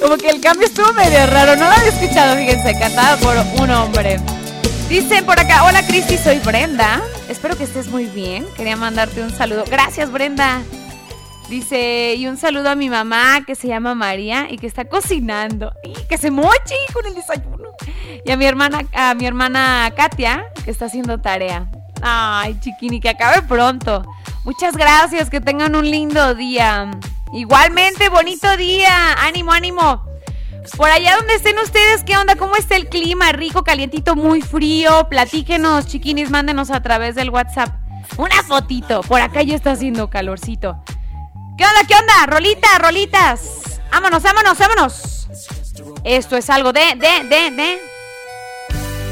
Speaker 5: Como que el cambio estuvo medio raro. No lo había escuchado, fíjense, cantado por un hombre. Dicen por acá, hola Cristi, soy Brenda. Espero que estés muy bien. Quería mandarte un saludo. Gracias, Brenda. Dice, y un saludo a mi mamá que se llama María y que está cocinando. Y que se moche con el desayuno. Y a mi hermana, a mi hermana Katia, que está haciendo tarea. Ay, chiquini, que acabe pronto. Muchas gracias, que tengan un lindo día. Igualmente, bonito día. Ánimo, ánimo. Por allá donde estén ustedes, ¿qué onda? ¿Cómo está el clima? Rico, calientito, muy frío. Platíquenos, chiquinis, mándenos a través del WhatsApp. Una fotito. Por acá ya está haciendo calorcito. ¿Qué onda? ¿Qué onda? Rolitas, rolitas. Vámonos, vámonos, vámonos. Esto es algo de, de, de, de.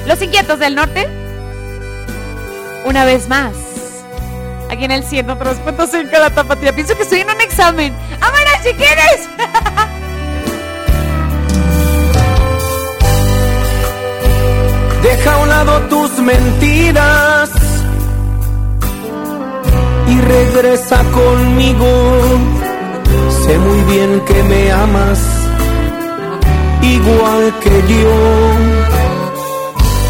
Speaker 5: Los inquietos del norte. Una vez más. Aquí en el 103.5 de la tapatía. Pienso que estoy en un examen. ¡Vámonos, chiquines! [laughs]
Speaker 1: Deja a un lado tus mentiras y regresa conmigo. Sé muy bien que me amas igual que yo.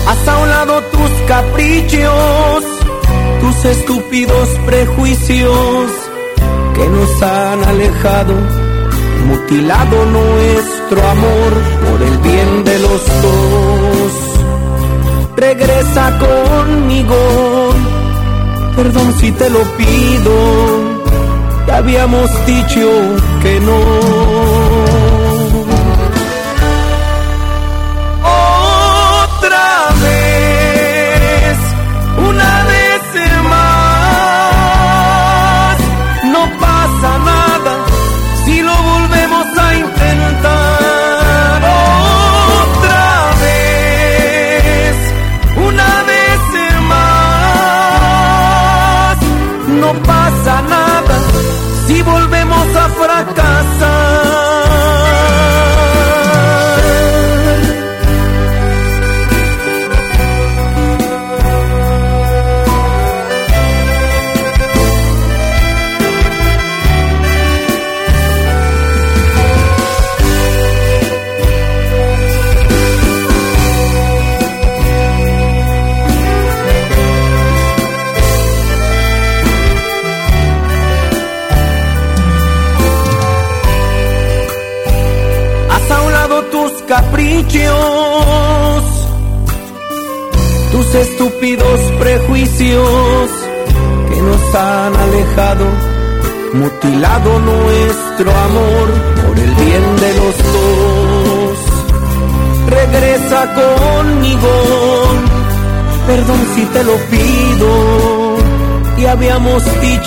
Speaker 1: Haz a un lado tus caprichos, tus estúpidos prejuicios que nos han alejado, mutilado nuestro amor por el bien de los dos. Regresa conmigo, perdón si te lo pido, te habíamos dicho que no.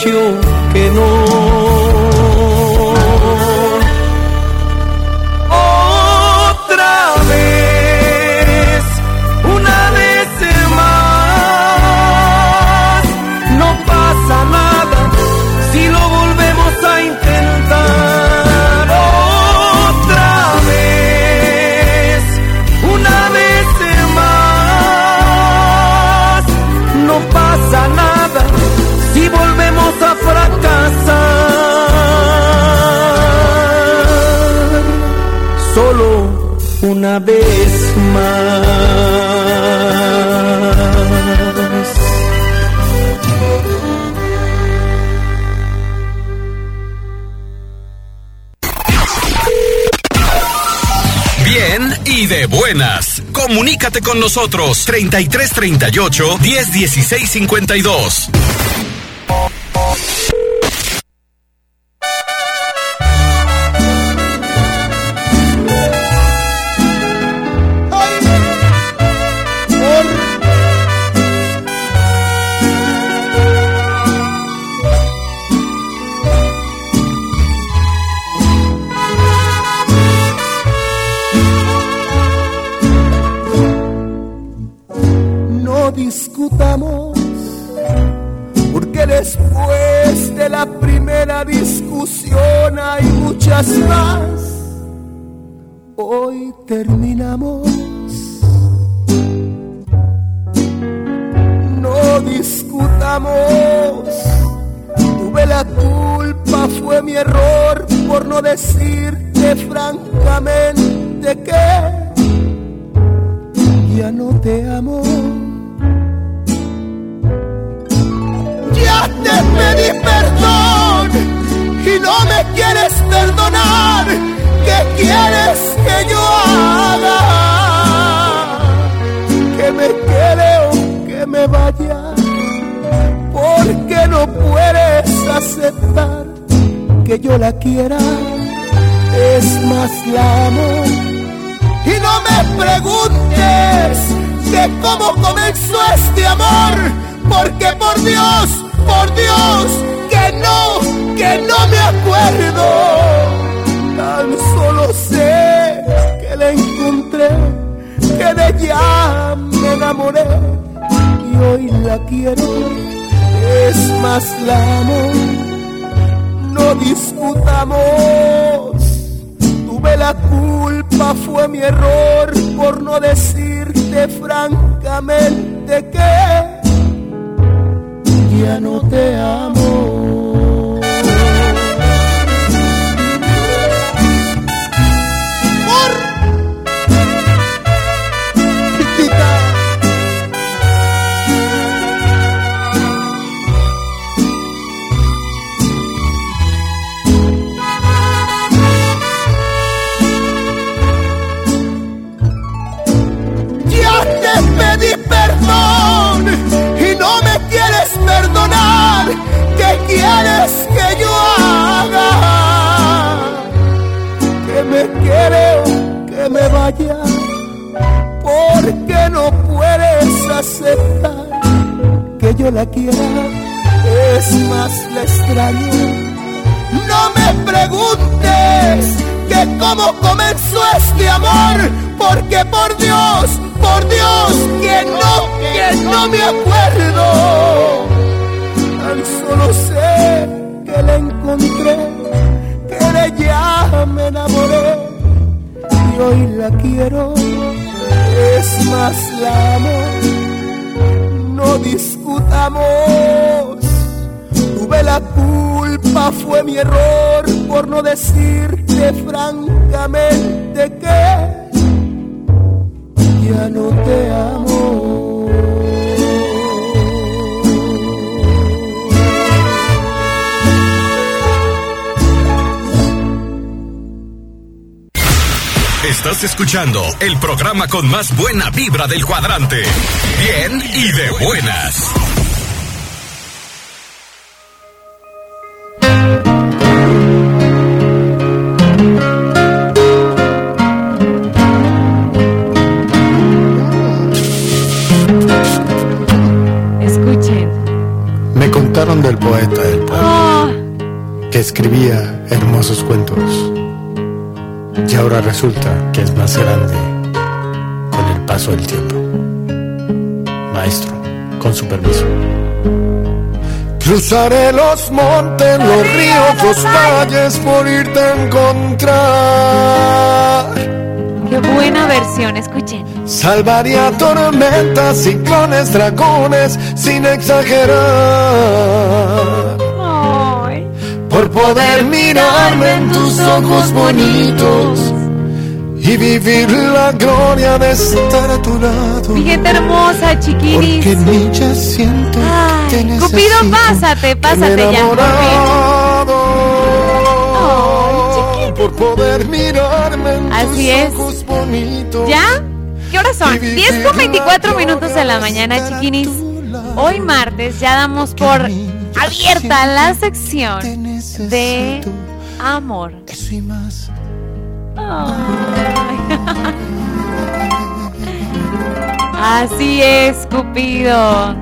Speaker 1: Dicho que no.
Speaker 2: Con nosotros. 33 38
Speaker 12: No discutamos tuve la culpa, fue mi error por no decirte francamente que ya no te amo. Que yo la quiera. Es más, la extraño. No me preguntes que cómo comenzó este amor, porque por Dios, por Dios, que no, que no me acuerdo. Tan solo sé que la encontré, que de ella me enamoré y hoy la quiero. Es más, la amo. Discutamos. Tuve la culpa, fue mi error por no decirte francamente que ya no te amo.
Speaker 2: Estás escuchando el programa con más buena vibra del cuadrante. Bien y de buenas.
Speaker 5: Escuchen.
Speaker 13: Me contaron del poeta del pueblo
Speaker 5: Ah,
Speaker 13: que escribía hermosos cuentos. Y ahora resulta que es más grande con el paso del tiempo. Maestro, con su permiso.
Speaker 12: Cruzaré los montes, los ríos, los valles por irte a encontrar.
Speaker 5: qué buena versión, escuchen.
Speaker 12: Salvaría tormentas, ciclones, dragones, sin exagerar. Poder mirarme en tus ojos bonitos y vivir la gloria de estar a tu lado.
Speaker 5: gente hermosa, chiquiris.
Speaker 12: Porque en ella siento que
Speaker 5: Ay,
Speaker 12: necesito
Speaker 5: Cupido, pásate,
Speaker 12: que
Speaker 5: pásate ya. Ay,
Speaker 12: por poder mirarme en
Speaker 5: Así
Speaker 12: tus
Speaker 5: es.
Speaker 12: ojos bonitos.
Speaker 5: ¿Ya? ¿Qué horas son?
Speaker 12: Y vivir
Speaker 5: 10 con 24
Speaker 12: la
Speaker 5: minutos de la mañana, chiquinis. Hoy martes ya damos por abierta la sección de amor.
Speaker 12: Eso y más.
Speaker 5: Ay. Así es, Cupido.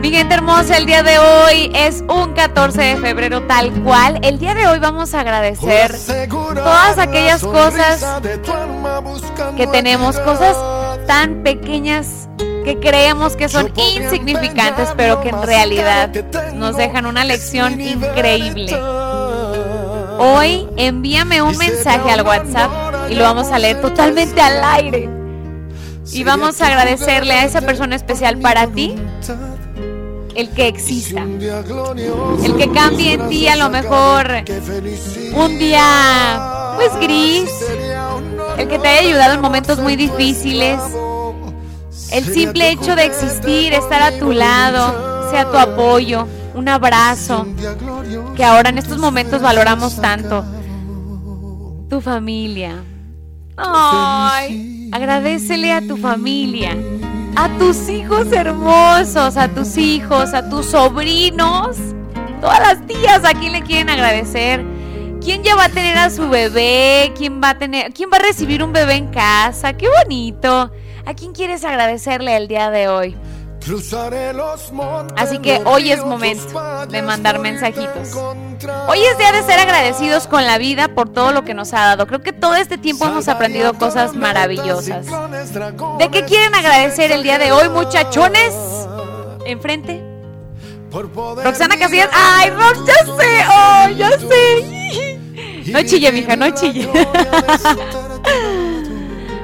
Speaker 5: Mi gente hermosa, el día de hoy es un 14 de febrero tal cual. El día de hoy vamos a agradecer todas aquellas cosas que tenemos, cosas tan pequeñas que creemos que son insignificantes, pero que en realidad nos dejan una lección increíble. Hoy envíame un mensaje al WhatsApp y lo vamos a leer totalmente al aire. Y vamos a agradecerle a esa persona especial para ti el que exista. El que cambie en ti a lo mejor un día pues gris. El que te haya ayudado en momentos muy difíciles. El simple hecho de existir, estar a tu lado, sea tu apoyo, un abrazo, que ahora en estos momentos valoramos tanto. Tu familia. Ay, agradecele a tu familia a tus hijos hermosos, a tus hijos, a tus sobrinos, todas las tías a quién le quieren agradecer. ¿Quién ya va a tener a su bebé? ¿Quién va a tener, quién va a recibir un bebé en casa? Qué bonito. ¿A quién quieres agradecerle el día de hoy? Así que hoy es momento de mandar mensajitos. Hoy es día de ser agradecidos con la vida por todo lo que nos ha dado. Creo que todo este tiempo hemos aprendido cosas maravillosas. ¿De qué quieren agradecer el día de hoy, muchachones? Enfrente. Roxana Casillas. ¡Ay, Rox, ya sé! ¡Oh, ya sé! No chille, mija, no chille. [laughs]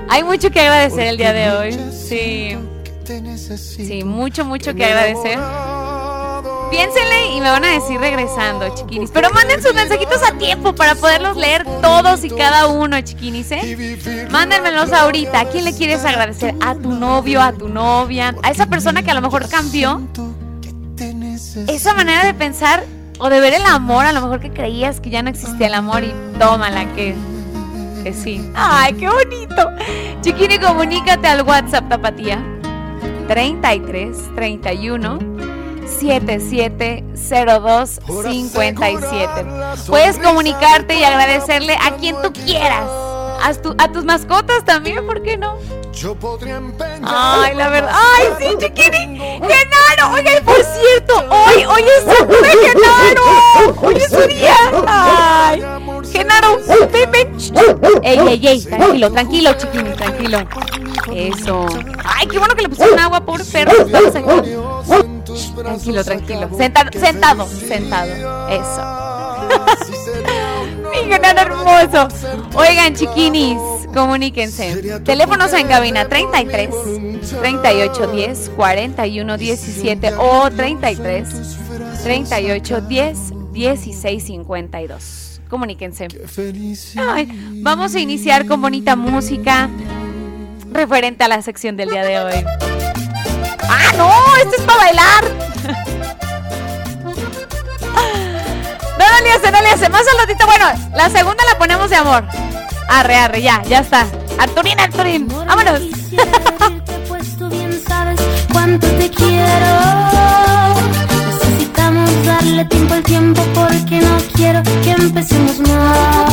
Speaker 5: Hay mucho que agradecer el día de hoy. Sí. Sí, mucho, mucho que agradecer. Piénsenle y me van a decir regresando, chiquinis. Pero manden sus mensajitos a tiempo para poderlos leer todos y cada uno, chiquinis, ¿eh? Mándenmelos ahorita. ¿A quién le quieres agradecer? ¿A tu novio, a tu novia? ¿A esa persona que a lo mejor cambió? Esa manera de pensar o de ver el amor, a lo mejor que creías que ya no existía el amor y tómala, que, que sí. ¡Ay, qué bonito! Chiquini, comunícate al WhatsApp, tapatía. 33 31 7702 57. Puedes comunicarte y agradecerle a quien tú quieras. A, tu, a tus mascotas también, ¿por qué no? Ay, la verdad. Ay, sí, chiquini. Genaro. Oiga, por cierto, hoy, hoy es su día, Genaro. Hoy es su día. Ay. Genaro, ven, ven. Ey, ey, ey. Tranquilo, tranquilo, chiquini, tranquilo. Eso. Ay, qué bueno que le pusieron agua, por perro. Estamos aquí. Tranquilo, tranquilo. Sentado, sentado, sentado. Eso. Mi Genaro hermoso. Oigan, chiquinis comuníquense. Teléfonos en cabina 33 38 10 41 17 o 33 38 10 16 52. Comuníquense. vamos a iniciar con bonita música referente a la sección del día de hoy. [laughs] ¡Ah, no! ¡Esto es para bailar! [laughs] No, le hace, no le hace. Más al ratito. Bueno, la segunda la ponemos de amor. Arre, arre, ya, ya está. Arturín, Arturín, vámonos.
Speaker 14: Pues tú bien sabes cuánto te quiero. Necesitamos darle tiempo al tiempo porque no quiero que empecemos mal.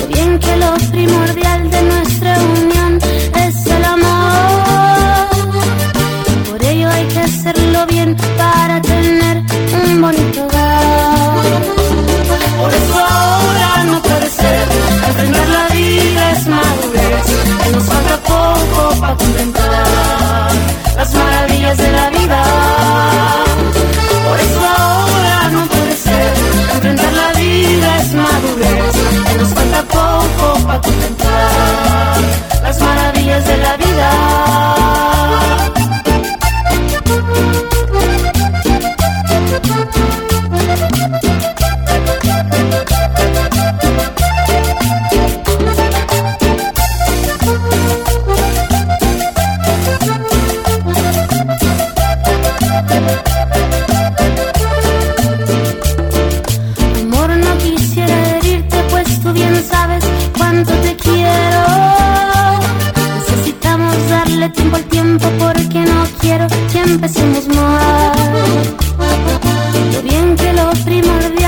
Speaker 14: Lo bien que lo primordial de nuestra unión es el amor. Por ello hay que hacerlo bien para tener un bonito. Por eso ahora no puede ser. Aprender la vida es madurez. Y nos falta poco para contemplar las maravillas de la vida. Por eso ahora no puede ser. Enfrentar la vida es madurez. Y nos falta poco para contemplar las maravillas de la vida. Tiempo al tiempo porque no quiero que empecemos mal. Lo bien que lo primordial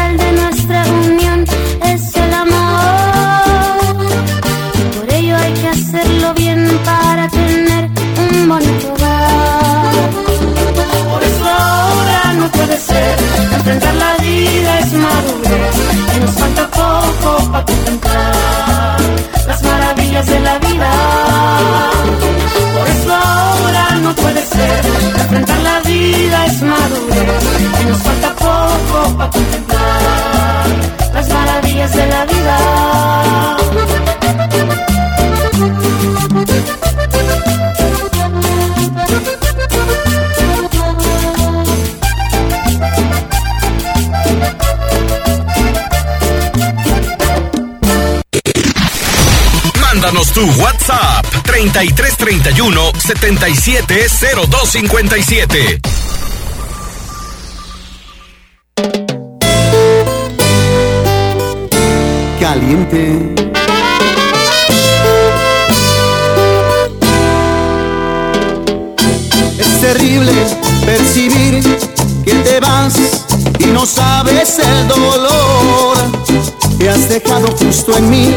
Speaker 2: WhatsApp 3331 770257.
Speaker 15: Caliente. Es terrible percibir que te vas y no sabes el dolor que has dejado justo en mí,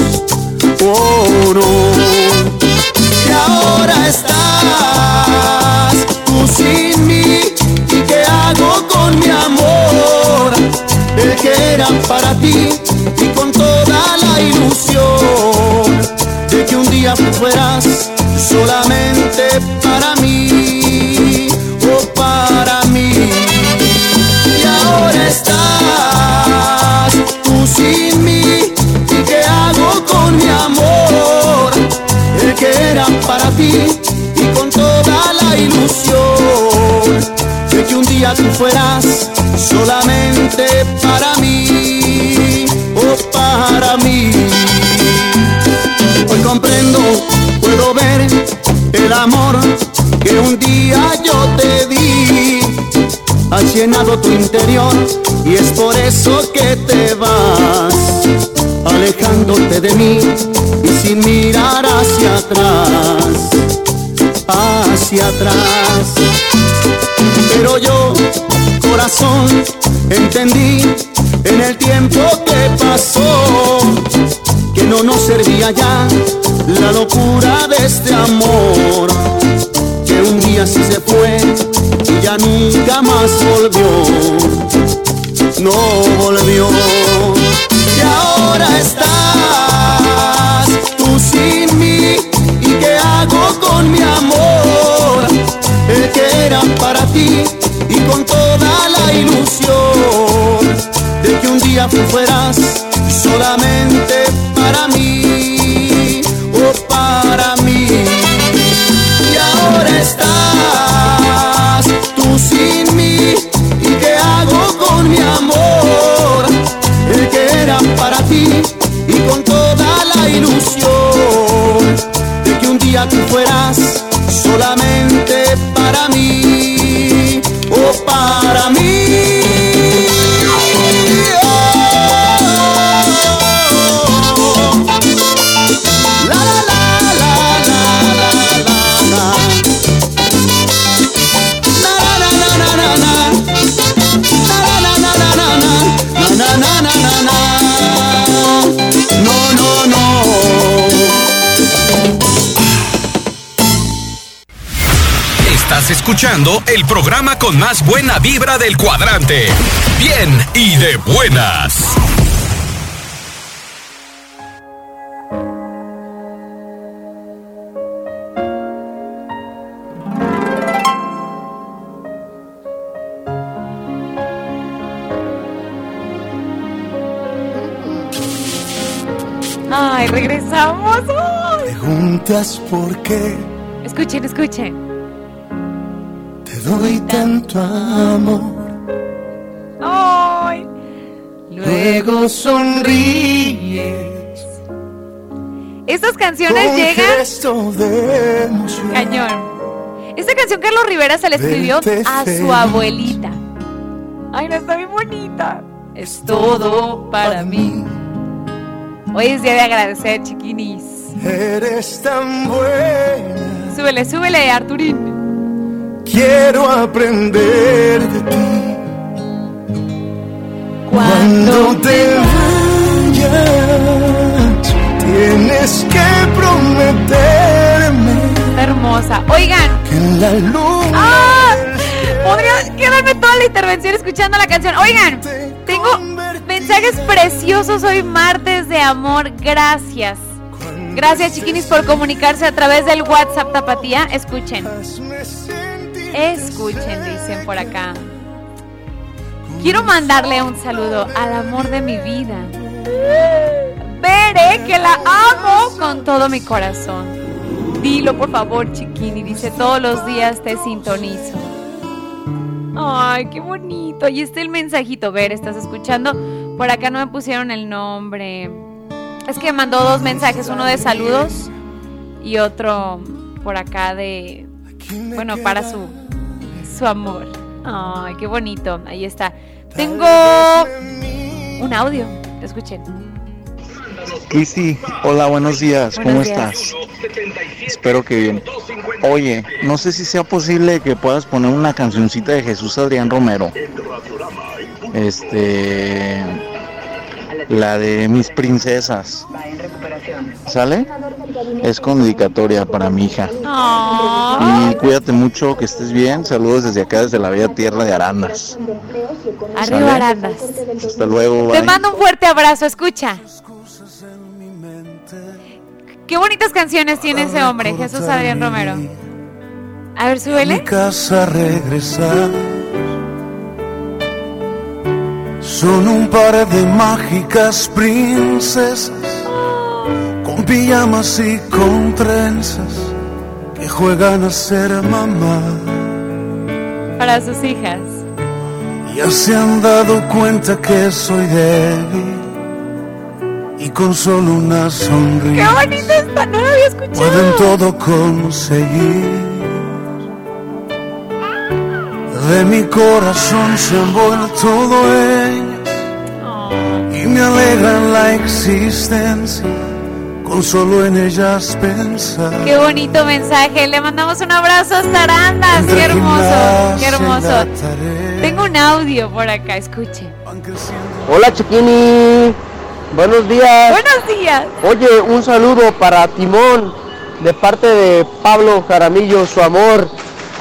Speaker 15: Oh, no. Y ahora estás tú sin mí. ¿Y qué hago con mi amor? El que era para ti y con toda la ilusión de que un día fueras y con toda la ilusión de que un día tú fueras solamente para mí o para mí. Hoy comprendo, puedo ver el amor que un día yo te di. Ha llenado tu interior y es por eso que te vas, alejándote de mí y sin mirar hacia atrás, hacia atrás. Pero yo, corazón, entendí en el tiempo que pasó que no nos servía ya la locura de este amor que un día sí se fue y ya nunca más volvió. No volvió. Y ahora estás tú sin mí y qué hago con mi amor para ti y con toda la ilusión de que un día tú fueras solamente para mí
Speaker 2: escuchando el programa con más buena vibra del cuadrante. Bien y de buenas.
Speaker 5: Ay, regresamos.
Speaker 15: Preguntas por qué
Speaker 5: Escuchen, escuchen.
Speaker 15: Doy tanto amor.
Speaker 5: Ay.
Speaker 15: Luego sonríes
Speaker 5: Estas canciones
Speaker 15: con
Speaker 5: llegan
Speaker 15: de emoción.
Speaker 5: cañón. Esta canción Carlos Rivera se la escribió a su abuelita. Ay, no está bien bonita. Es todo para mí. Hoy es día de agradecer, chiquinis.
Speaker 15: Eres tan buena,
Speaker 5: Súbele, súbele, Arturín.
Speaker 15: Quiero aprender de ti. Cuando te vayas, tienes que prometerme
Speaker 5: hermosa. Oigan,
Speaker 15: que en la luna
Speaker 5: ¡Ah! Podría quedarme toda la intervención escuchando la canción. Oigan, tengo mensajes preciosos hoy martes de amor. Gracias. Gracias, chiquinis, por comunicarse a través del WhatsApp Tapatía. Escuchen. Escuchen, dicen por acá. Quiero mandarle un saludo al amor de mi vida. Veré que la amo con todo mi corazón. Dilo, por favor, chiquini. Dice, todos los días te sintonizo. Ay, qué bonito. Ahí está el mensajito. Ver, ¿estás escuchando? Por acá no me pusieron el nombre. Es que mandó dos mensajes, uno de saludos y otro por acá de, bueno, para su, su amor. Ay, qué bonito. Ahí está. Tengo un audio. Escuchen.
Speaker 16: Kissy, hola, buenos días. ¿Cómo estás? Espero que bien. Oye, no sé si sea posible que puedas poner una cancioncita de Jesús Adrián Romero. Este la de mis princesas. ¿Sale? Es con dedicatoria para mi hija. Y cuídate mucho, que estés bien. Saludos desde acá, desde la bella tierra de Arandas.
Speaker 5: Arriba Arandas.
Speaker 16: Hasta luego.
Speaker 5: Te mando un fuerte abrazo, escucha. Qué bonitas canciones tiene ese hombre, Jesús Adrián Romero. A ver, súbele.
Speaker 15: casa regresar. Son un par de mágicas princesas pijamas y con trenzas que juegan a ser mamá.
Speaker 5: Para sus hijas.
Speaker 15: Ya se han dado cuenta que soy débil y con solo una sonrisa.
Speaker 5: ¡Qué bonita está! No lo había escuchado.
Speaker 15: Pueden todo conseguir. De mi corazón se han vuelto dueños y me alegran la existencia con solo en ellas pensar.
Speaker 5: Qué bonito mensaje. Le mandamos un abrazo hasta Arandas. Qué hermoso, qué hermoso. Tengo un audio por acá, escuche.
Speaker 17: Hola Chiquini, buenos días.
Speaker 5: Buenos días.
Speaker 17: Oye, un saludo para Timón de parte de Pablo Jaramillo, su amor.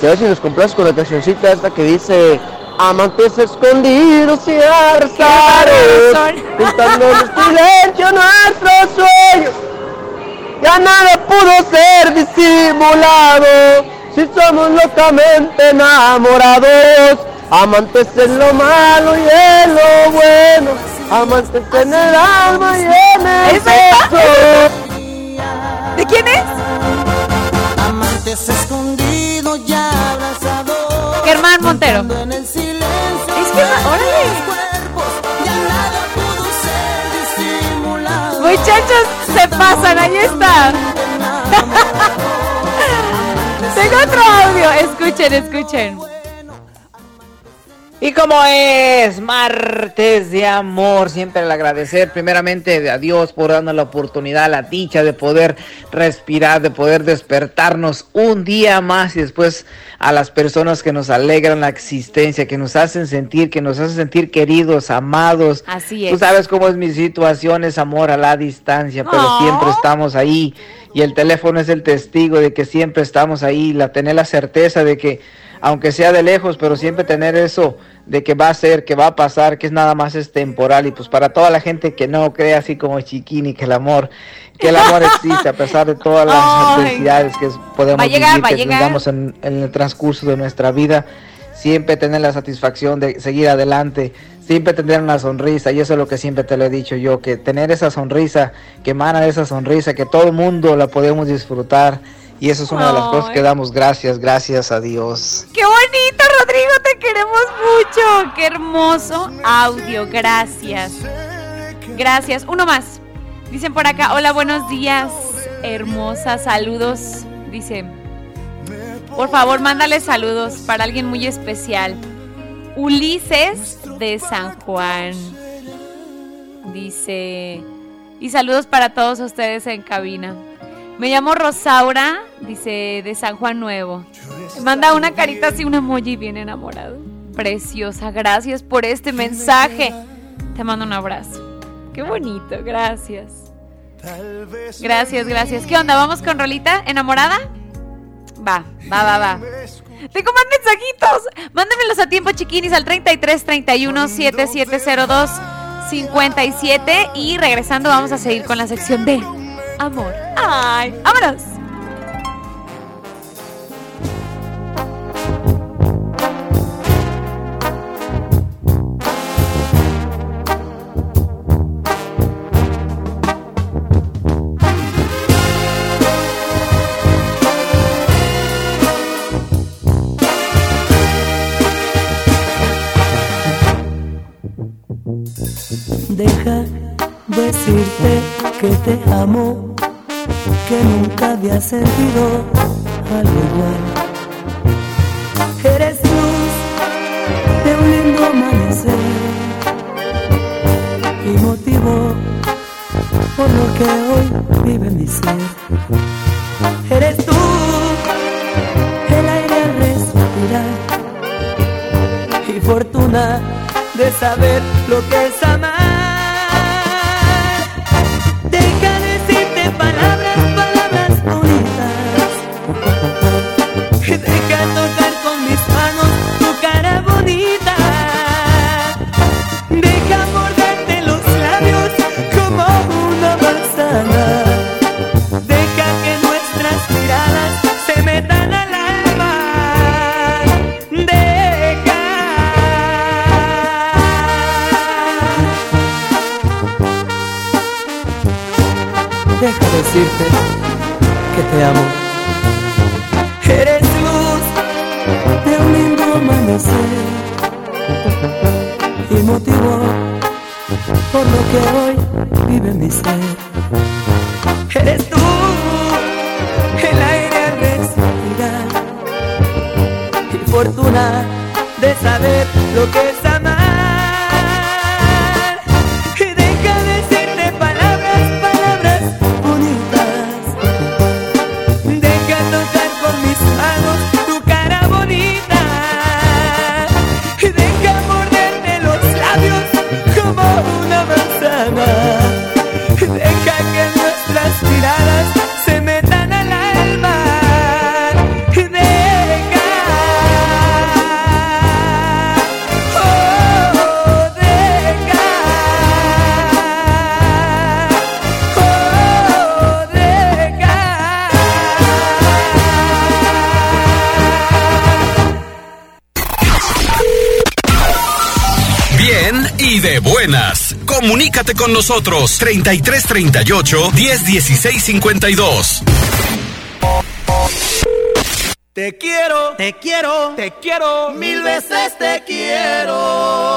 Speaker 17: Y a ver si nos complaces con la cancioncita esta que dice Amantes escondidos y arzares, juntando en silencio nuestro sueño. Ya nada pudo ser disimulado si somos locamente enamorados. Amantes en lo malo y en lo bueno, amantes en el alma y en el sexo.
Speaker 5: ¿De quién es?
Speaker 18: Amantes escondidos y abrazados.
Speaker 5: Germán Montero. Muchachos, se pasan, ahí está. [laughs] Tengo otro audio, escuchen, escuchen.
Speaker 19: Y como es martes de amor, siempre el agradecer primeramente a Dios por darnos la oportunidad, la dicha de poder respirar, de poder despertarnos un día más y después a las personas que nos alegran la existencia, que nos hacen sentir, que nos hacen sentir queridos, amados.
Speaker 5: Así es.
Speaker 19: Tú sabes cómo es mi situación, es amor a la distancia, pero
Speaker 5: Oh.
Speaker 19: siempre estamos ahí y el teléfono es el testigo de que siempre estamos ahí, la tener la certeza de que aunque sea de lejos, pero siempre tener eso de que va a ser, que va a pasar, que es nada más es temporal. Y pues para toda la gente que no cree así como Chiquini que el amor, que el amor existe a pesar de todas las [laughs]
Speaker 5: Ay.
Speaker 19: adversidades que podemos
Speaker 5: llegar,
Speaker 19: vivir, que tengamos en, en el transcurso de nuestra vida, siempre tener la satisfacción de seguir adelante, siempre tener una sonrisa. Y eso es lo que siempre te lo he dicho yo, que tener esa sonrisa, que emana esa sonrisa, que todo el mundo la podemos disfrutar y eso es una de las cosas que damos gracias, gracias a Dios.
Speaker 5: ¡Qué bonito, Rodrigo! Te queremos mucho. ¡Qué hermoso audio! Gracias. Gracias. Uno más. Dicen por acá, hola, buenos días, hermosa, saludos. Dice, por favor, mándale saludos para alguien muy especial. Ulises de San Juan. Dice, y saludos para todos ustedes en cabina. Me llamo Rosaura, dice, de San Juan Nuevo. Manda una carita así, un emoji bien enamorado. Preciosa, gracias por este mensaje. Te mando un abrazo. Qué bonito, gracias. Gracias, gracias. ¿Qué onda? ¿Vamos con Rolita? ¿Enamorada? Va, va, va, va. Tengo más mensajitos. Mándenmelos a tiempo, chiquinis, al 33 31 7702 57. Y regresando, vamos a seguir con la sección de amor. ¡Ay! ¡Vámonos!
Speaker 20: Deja decirte que te amo que nunca había sentido algo igual. Eres luz de un lindo amanecer y motivo por lo que hoy vive mi ser. Eres tú el aire respirar y fortuna de saber lo que es amar. y motivo por lo que hoy vive mi ser. Eres tú el aire al respirar y fortuna de saber lo que es amar.
Speaker 2: Comunícate con nosotros 33 38 10 16 52.
Speaker 21: Te quiero, te quiero, te quiero, mil veces te quiero.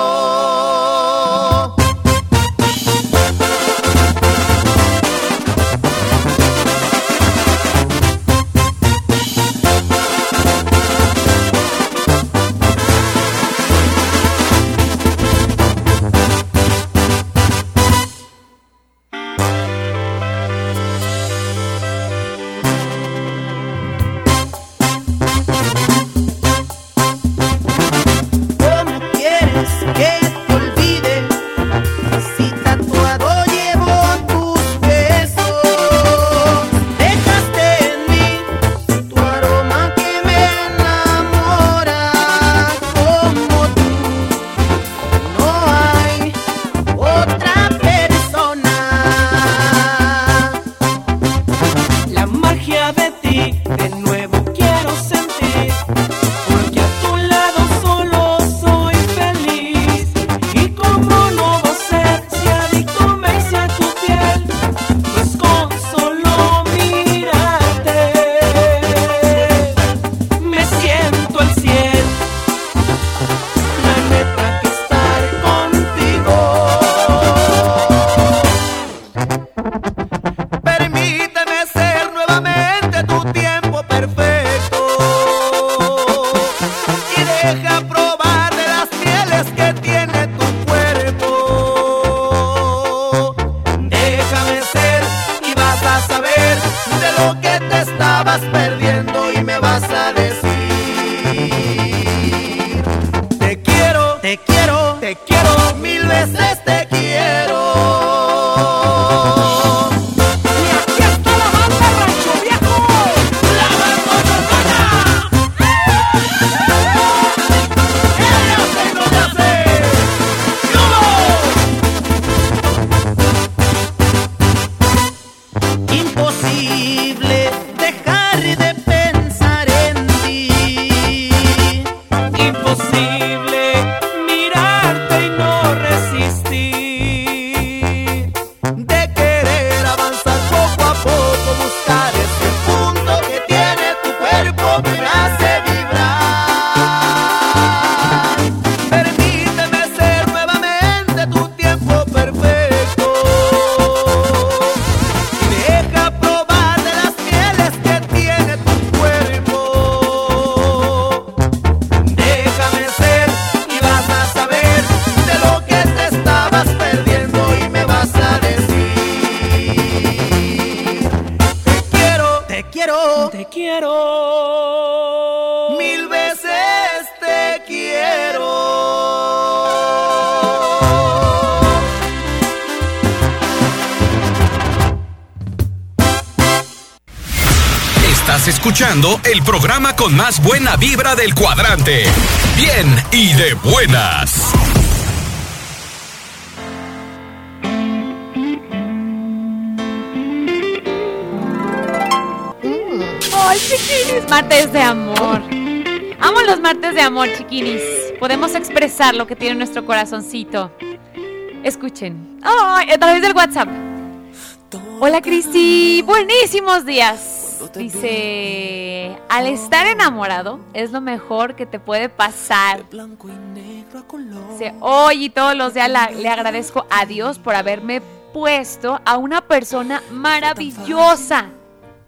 Speaker 21: Quiero, te quiero. Mil veces te quiero.
Speaker 2: Estás escuchando el programa con más buena vibra del cuadrante. Bien y de buenas.
Speaker 5: Martes de amor. Amo los martes de amor, chiquinis. Podemos expresar lo que tiene nuestro corazoncito. Escuchen. ¡Ay! A través del WhatsApp. Hola, Cristi. Buenísimos días. Dice, al estar enamorado es lo mejor que te puede pasar. Dice, hoy y todos los días le agradezco a Dios por haberme puesto a una persona maravillosa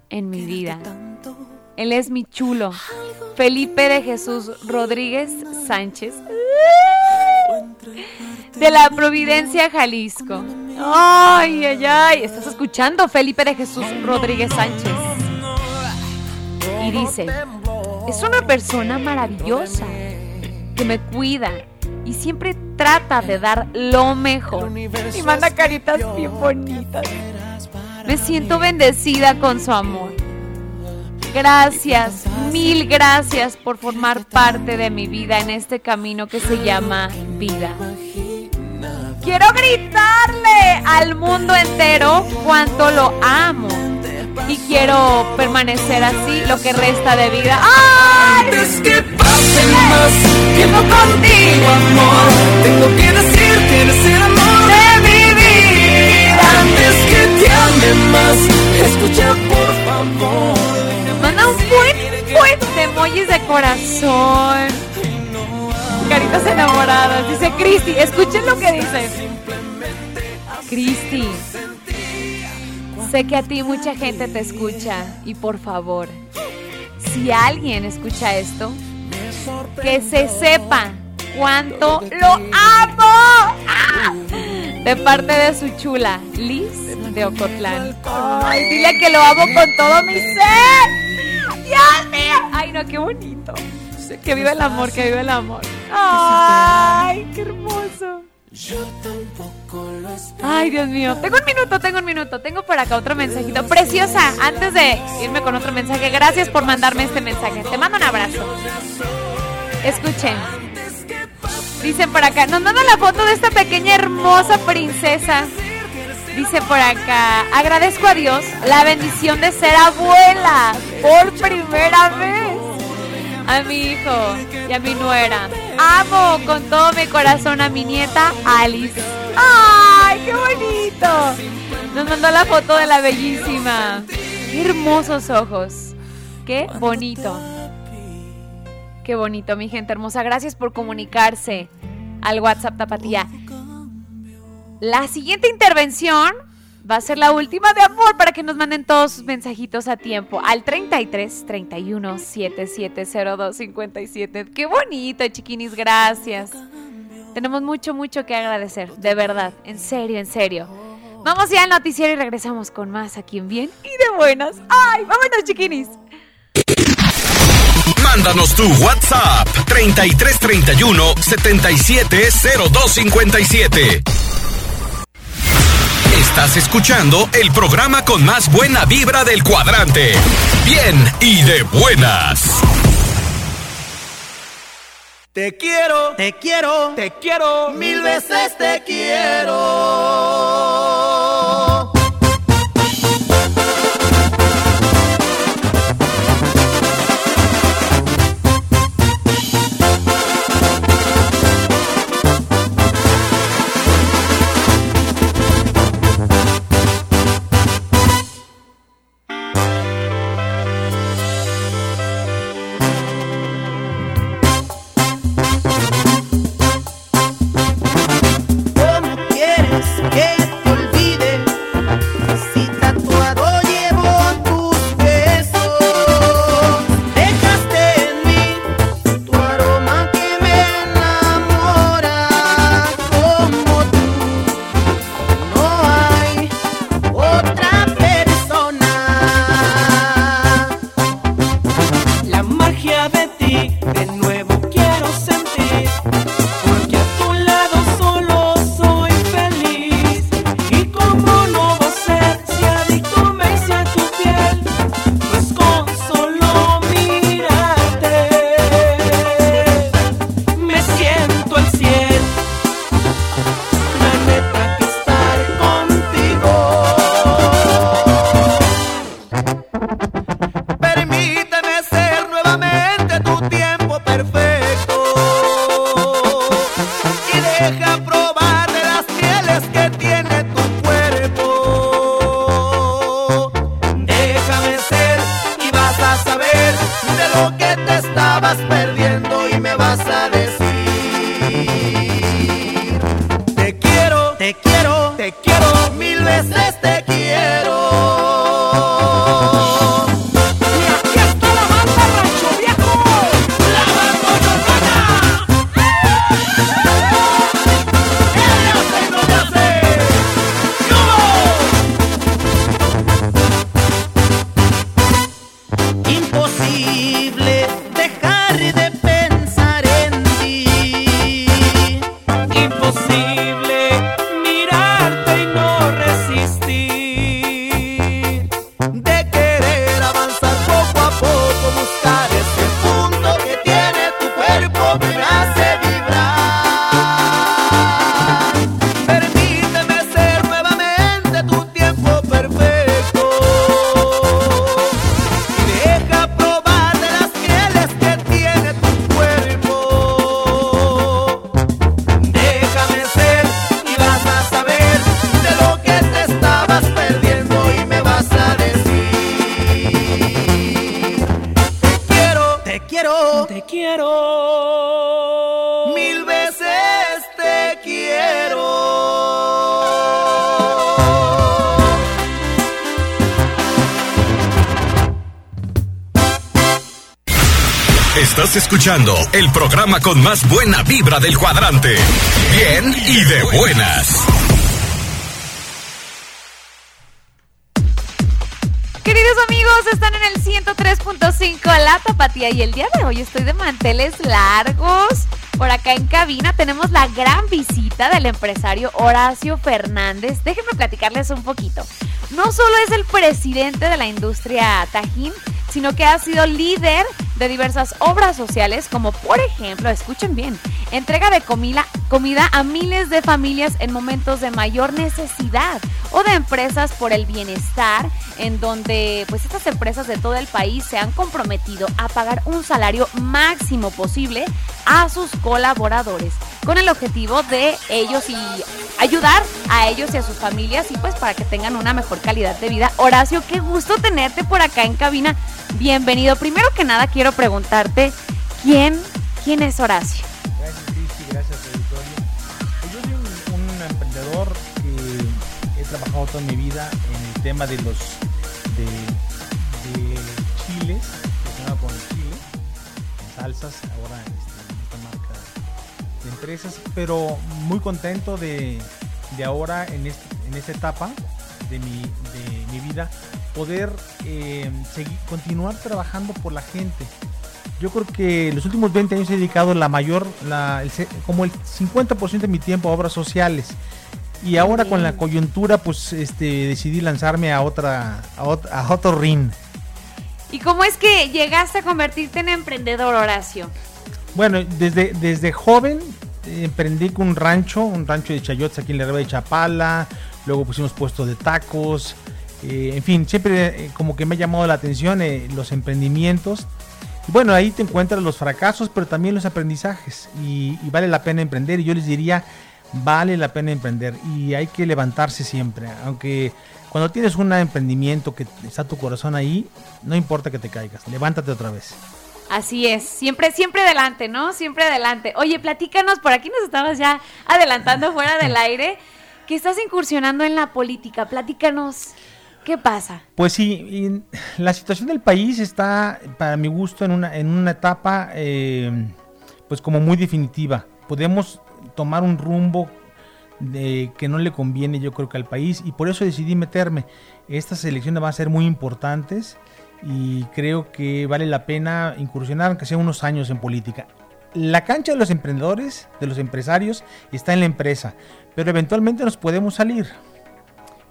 Speaker 5: en mi vida. Él es mi chulo. Felipe de Jesús Rodríguez Sánchez. De la Providencia, Jalisco. Ay, ay, ay. ¿Estás escuchando, Felipe de Jesús Rodríguez Sánchez? Y dice, es una persona maravillosa que me cuida y siempre trata de dar lo mejor. Y manda caritas bien bonitas. Me siento bendecida con su amor. Gracias, mil gracias por formar parte de mi vida en este camino que se llama vida. Quiero gritarle al mundo entero cuánto lo amo. Y quiero permanecer así lo que resta de vida. ¡Ay!
Speaker 1: Antes que pase más tiempo contigo, amor, tengo que decir que eres el amor de mi vida. Antes que te ame más, escucha por favor.
Speaker 5: Buen de emojis de corazón. Caritas enamoradas. Dice Cristi, escuchen lo que dice. Cristi, sé que a ti mucha gente te escucha y por favor, si alguien escucha esto, que se sepa cuánto lo amo. ¡Ah! De parte de su chula, Liz de Ocotlán. Ay, dile que lo amo con todo mi ser. Dios mío. Ay, no, qué bonito. Que viva el amor, que viva el amor. Ay, qué hermoso. Ay, Dios mío. Tengo un minuto, tengo un minuto. Tengo por acá otro mensajito. Preciosa, antes de irme con otro mensaje, gracias por mandarme este mensaje. Te mando un abrazo. Escuchen. Dicen por acá, nos mandan la foto de esta pequeña hermosa princesa. Dice por acá, agradezco a Dios la bendición de ser abuela por primera vez a mi hijo y a mi nuera. Amo con todo mi corazón a mi nieta Alice. ¡Ay, qué bonito! Nos mandó la foto de la bellísima. Qué hermosos ojos. Qué bonito. Qué bonito, mi gente hermosa. Gracias por comunicarse al WhatsApp Tapatía. La siguiente intervención va a ser la última de amor para que nos manden todos sus mensajitos a tiempo al 33 31 7702 57. Qué bonito, chiquinis, gracias. Tenemos mucho, mucho que agradecer, de verdad, en serio, en serio. Vamos ya al noticiero y regresamos con más aquí en Bien y de Buenas. ¡Ay, vámonos, chiquinis!
Speaker 2: Mándanos tu WhatsApp 3331 770257. Estás escuchando el programa con más buena vibra del cuadrante. Bien y de buenas.
Speaker 1: Te quiero, te quiero, te quiero, mil veces te quiero.
Speaker 2: Escuchando el programa con más buena vibra del cuadrante. Bien y de buenas.
Speaker 5: Queridos amigos, están en el 103.5 La Tapatía y el día de hoy estoy de manteles largos. Por acá en cabina tenemos la gran visita del empresario Horacio Fernández. Déjenme platicarles un poquito. No solo es el presidente de la industria Tajín, sino que ha sido líder de diversas obras sociales, como por ejemplo, escuchen bien, entrega de comida, comida a miles de familias en momentos de mayor necesidad o de empresas por el bienestar, en donde pues estas empresas de todo el país se han comprometido a pagar un salario máximo posible a sus colaboradores, con el objetivo de ellos y ayudar a ellos y a sus familias y pues para que tengan una mejor calidad de vida. Horacio, qué gusto tenerte por acá en cabina. Bienvenido. Primero que nada quiero preguntarte, ¿quién, quién es Horacio?
Speaker 22: Gracias, Cristi, gracias, auditorio. Pues yo soy un, emprendedor que he trabajado toda mi vida en el tema de los de, de chiles, relacionado con el chile, en salsas, ahora este, esta marca de empresas, pero muy contento de, de ahora en, en esta etapa de mi, de mi vida poder eh, seguir, continuar trabajando por la gente. Yo creo que los últimos 20 años he dedicado la mayor, la, el, como el 50% de mi tiempo a obras sociales. Y ahora con la coyuntura, pues este, decidí lanzarme a otra, a, ot- a otro ring.
Speaker 5: ¿Y cómo es que llegaste a convertirte en emprendedor, Horacio?
Speaker 22: Bueno, desde, desde joven eh, emprendí con un rancho, un rancho de chayotes aquí en la Riva de Chapala, luego pusimos puestos de tacos, eh, en fin, siempre eh, como que me ha llamado la atención eh, los emprendimientos. Y bueno, ahí te encuentras los fracasos, pero también los aprendizajes. Y, y vale la pena emprender. Y yo les diría, vale la pena emprender. Y hay que levantarse siempre. Aunque cuando tienes un emprendimiento que está tu corazón ahí, no importa que te caigas. Levántate otra vez.
Speaker 5: Así es, siempre, siempre adelante, ¿no? Siempre adelante. Oye, platícanos, por aquí nos estabas ya adelantando fuera del [laughs] aire, que estás incursionando en la política. Platícanos, ¿qué pasa?
Speaker 22: Pues sí, la situación del país está, para mi gusto, en una, en una etapa, eh, pues como muy definitiva. Podemos tomar un rumbo de, que no le conviene, yo creo que al país, y por eso decidí meterme. Estas elecciones van a ser muy importantes y creo que vale la pena incursionar, aunque sea unos años en política. La cancha de los emprendedores, de los empresarios, está en la empresa, pero eventualmente nos podemos salir.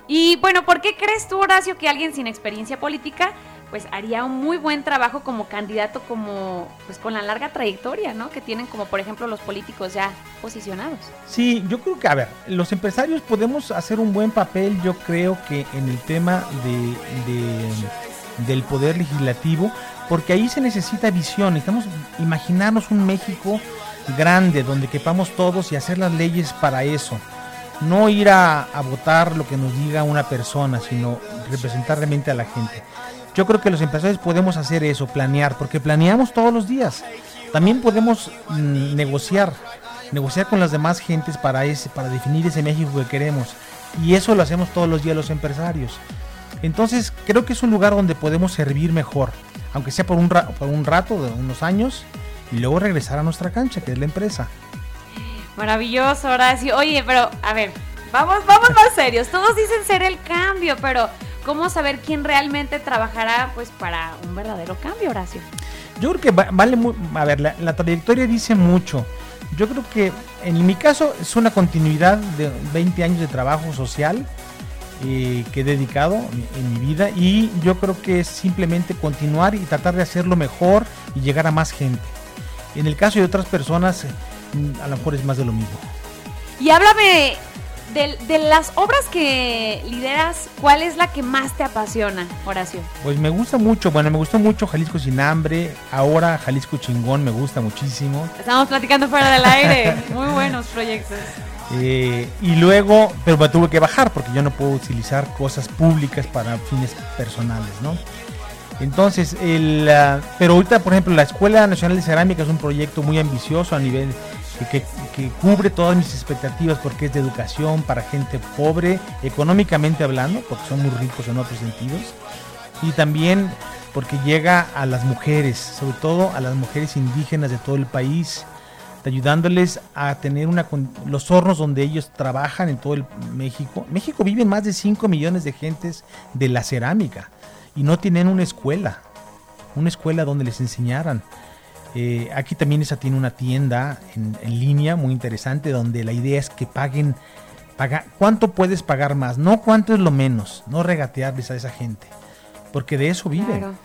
Speaker 5: Y bueno, ¿por qué crees tú, Horacio, que alguien sin experiencia política pues haría un muy buen trabajo como candidato como pues con la larga trayectoria, ¿no? Que tienen como por ejemplo los políticos ya posicionados.
Speaker 22: Sí, yo creo que a ver, los empresarios podemos hacer un buen papel, yo creo que en el tema de, del poder legislativo, porque ahí se necesita visión, necesitamos imaginarnos un México grande donde quepamos todos y hacer las leyes para eso no ir a, votar lo que nos diga una persona, sino representar realmente a la gente. Yo creo que los empresarios podemos hacer eso, planear, porque planeamos todos los días. También podemos mm, negociar, negociar con las demás gentes para, ese, para definir ese México que queremos. Y eso lo hacemos todos los días los empresarios. Entonces creo que es un lugar donde podemos servir mejor, aunque sea por un, por un rato, de unos años, y luego regresar a nuestra cancha, que es la empresa.
Speaker 5: Maravilloso, Horacio. Oye, pero a ver, vamos, vamos más serios. Todos dicen ser el cambio, pero ¿cómo saber quién realmente trabajará pues para un verdadero cambio, Horacio?
Speaker 22: Yo creo que vale muy, a ver, la, trayectoria dice mucho. Yo creo que en mi caso es una continuidad de 20 años de trabajo social eh, que he dedicado en, mi vida y yo creo que es simplemente continuar y tratar de hacerlo mejor y llegar a más gente. En el caso de otras personas, a lo mejor es más de lo mismo.
Speaker 5: Y háblame de, las obras que lideras, ¿cuál es la que más te apasiona, Horacio?
Speaker 22: Pues me gusta mucho, bueno, me gustó mucho Jalisco sin hambre, ahora Jalisco chingón me gusta muchísimo.
Speaker 5: Estamos platicando fuera del aire, muy buenos proyectos.
Speaker 22: Eh, y luego, pero me tuve que bajar porque yo no puedo utilizar cosas públicas para fines personales, ¿no? Entonces, el, ah, pero ahorita, por ejemplo, la Escuela Nacional de Cerámica es un proyecto muy ambicioso a nivel que, cubre todas mis expectativas porque es de educación para gente pobre, económicamente hablando, porque son muy ricos en otros sentidos, y también porque llega a las mujeres, sobre todo a las mujeres indígenas de todo el país, ayudándoles a tener una, los hornos donde ellos trabajan en todo el México. México viven más de 5 millones de gentes de la cerámica y no tienen una escuela, una escuela donde les enseñaran. Eh, aquí también esa tiene una tienda en, línea muy interesante donde la idea es que paguen, paga, ¿cuánto puedes pagar más? No cuánto es lo menos, no regatearles a esa gente, porque de eso viven.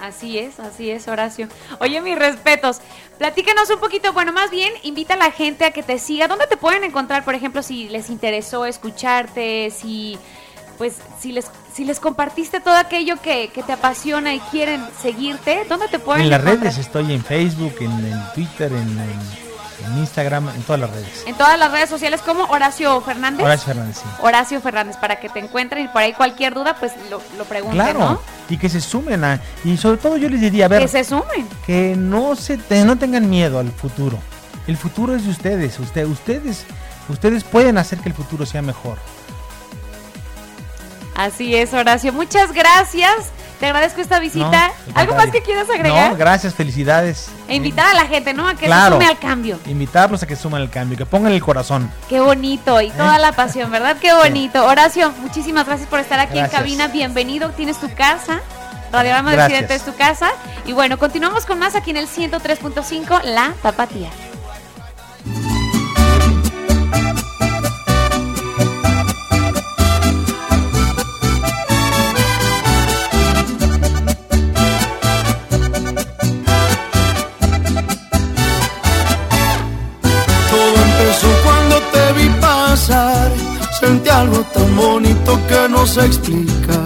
Speaker 5: Así es, así es, Horacio. Oye, mis respetos. Platícanos un poquito, bueno, más bien invita a la gente a que te siga. ¿Dónde te pueden encontrar, por ejemplo, si les interesó escucharte, si pues si les si les compartiste todo aquello que, te apasiona y quieren seguirte, ¿dónde te pueden
Speaker 22: En las redes estoy en Facebook, en, Twitter, en, Instagram, en todas las redes.
Speaker 5: En todas las redes sociales como Horacio Fernández.
Speaker 22: Horacio Fernández, sí.
Speaker 5: Horacio Fernández, para que te encuentren y por ahí cualquier duda, pues lo, lo pregunten, claro,
Speaker 22: y que se sumen a... Y sobre todo yo les diría, a ver...
Speaker 5: Que se sumen.
Speaker 22: Que no, se, no tengan miedo al futuro. El futuro es de ustedes. Usted, ustedes, ustedes pueden hacer que el futuro sea mejor.
Speaker 5: Así es, Horacio. Muchas gracias. Te agradezco esta visita. ¿Algo más que quieras agregar?
Speaker 22: No, gracias, felicidades.
Speaker 5: E invitar a la gente, ¿no? A que se sume al cambio.
Speaker 22: Invitarlos a que sumen al cambio, que pongan el corazón.
Speaker 5: Qué bonito y toda la pasión, ¿verdad? Qué bonito. Horacio, muchísimas gracias por estar aquí en cabina. Bienvenido. Tienes tu casa. Radiograma de Occidente es tu casa. Y bueno, continuamos con más aquí en el 103.5, La Tapatía.
Speaker 15: Sentí algo tan bonito que no se explica.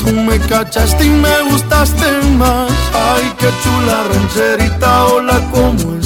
Speaker 15: Tú me cachaste y me gustaste más. Ay, qué chula rancherita, hola, ¿cómo estás?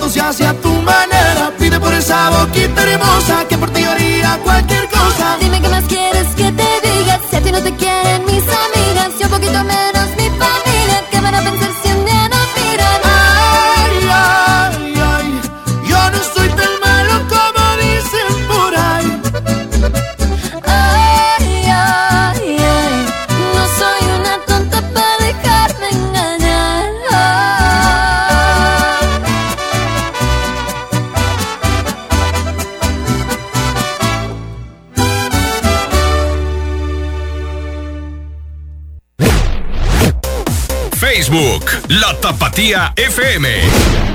Speaker 15: tú se hace a tu manera. Pide por esa boquita hermosa que por ti haría cualquier cosa.
Speaker 21: Dime que más quieres. Facebook, La Tapatía FM.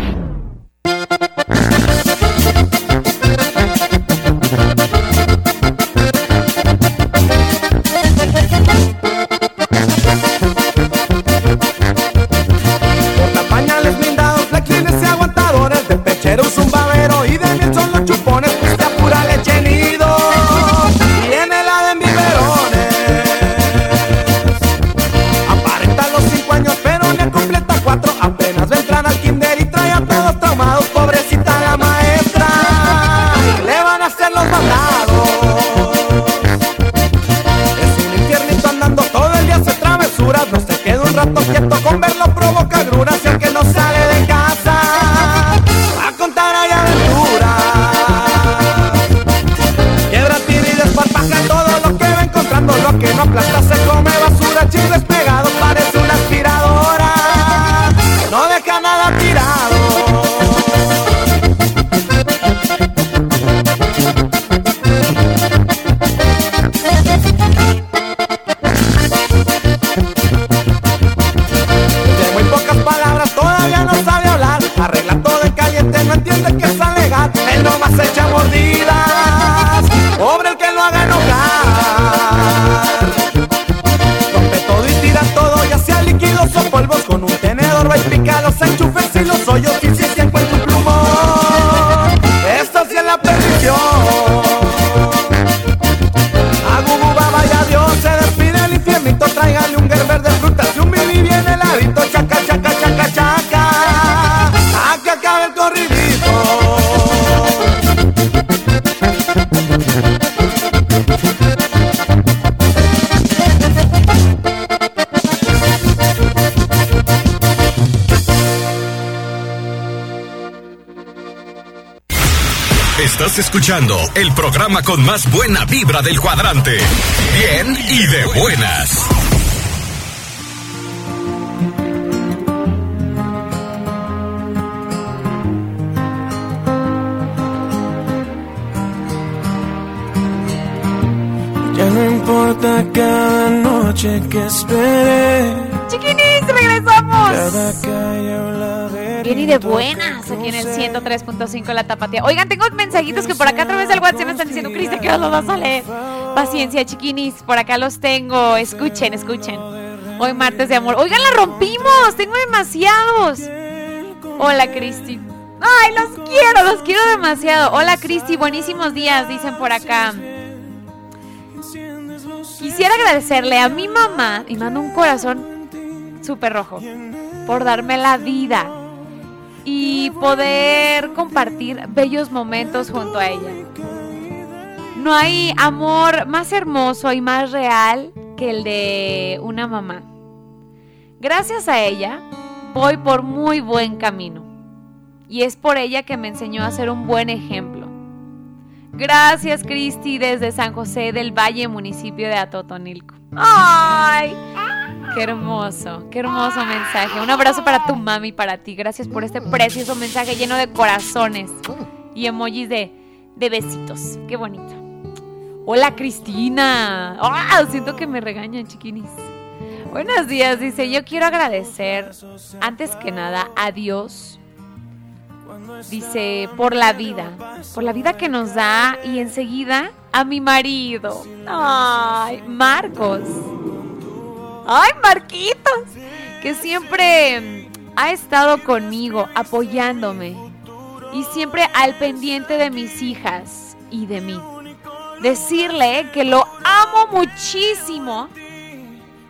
Speaker 2: Estás escuchando el programa con más buena vibra del cuadrante. Bien y de buenas.
Speaker 23: Ya no importa cada noche que esperé.
Speaker 5: Chiquinis, regresamos.
Speaker 23: Cada calle o la
Speaker 5: Bien y de buenas 103.5 La Tapatía. Oigan, tengo mensajitos que por acá a través del WhatsApp me están diciendo, Cristian, que los vas a leer. Paciencia, chiquinis, por acá los tengo. Escuchen, escuchen. Hoy martes de amor. Oigan, la rompimos. Tengo demasiados. Hola, Cristi. Ay, los quiero, los quiero demasiado. Hola, Cristi, buenísimos días, dicen por acá. Quisiera agradecerle a mi mamá, y mando un corazón súper rojo, por darme la vida poder compartir bellos momentos junto a ella. No hay amor más hermoso y más real que el de una mamá. Gracias a ella voy por muy buen camino y es por ella que me enseñó a ser un buen ejemplo. Gracias Cristi desde San José del Valle, municipio de Atotonilco. ¡Ay! Qué hermoso, qué hermoso mensaje. Un abrazo para tu mami y para ti. Gracias por este precioso mensaje lleno de corazones y emojis de, de besitos. Qué bonito. Hola Cristina. ¡Ah! Siento que me regañan, chiquinis. Buenos días, dice. Yo quiero agradecer, antes que nada, a Dios. Dice, por la vida. Por la vida que nos da y enseguida a mi marido. Ay, Marcos. Ay, Marquitos. Que siempre ha estado conmigo, apoyándome. Y siempre al pendiente de mis hijas y de mí. Decirle que lo amo muchísimo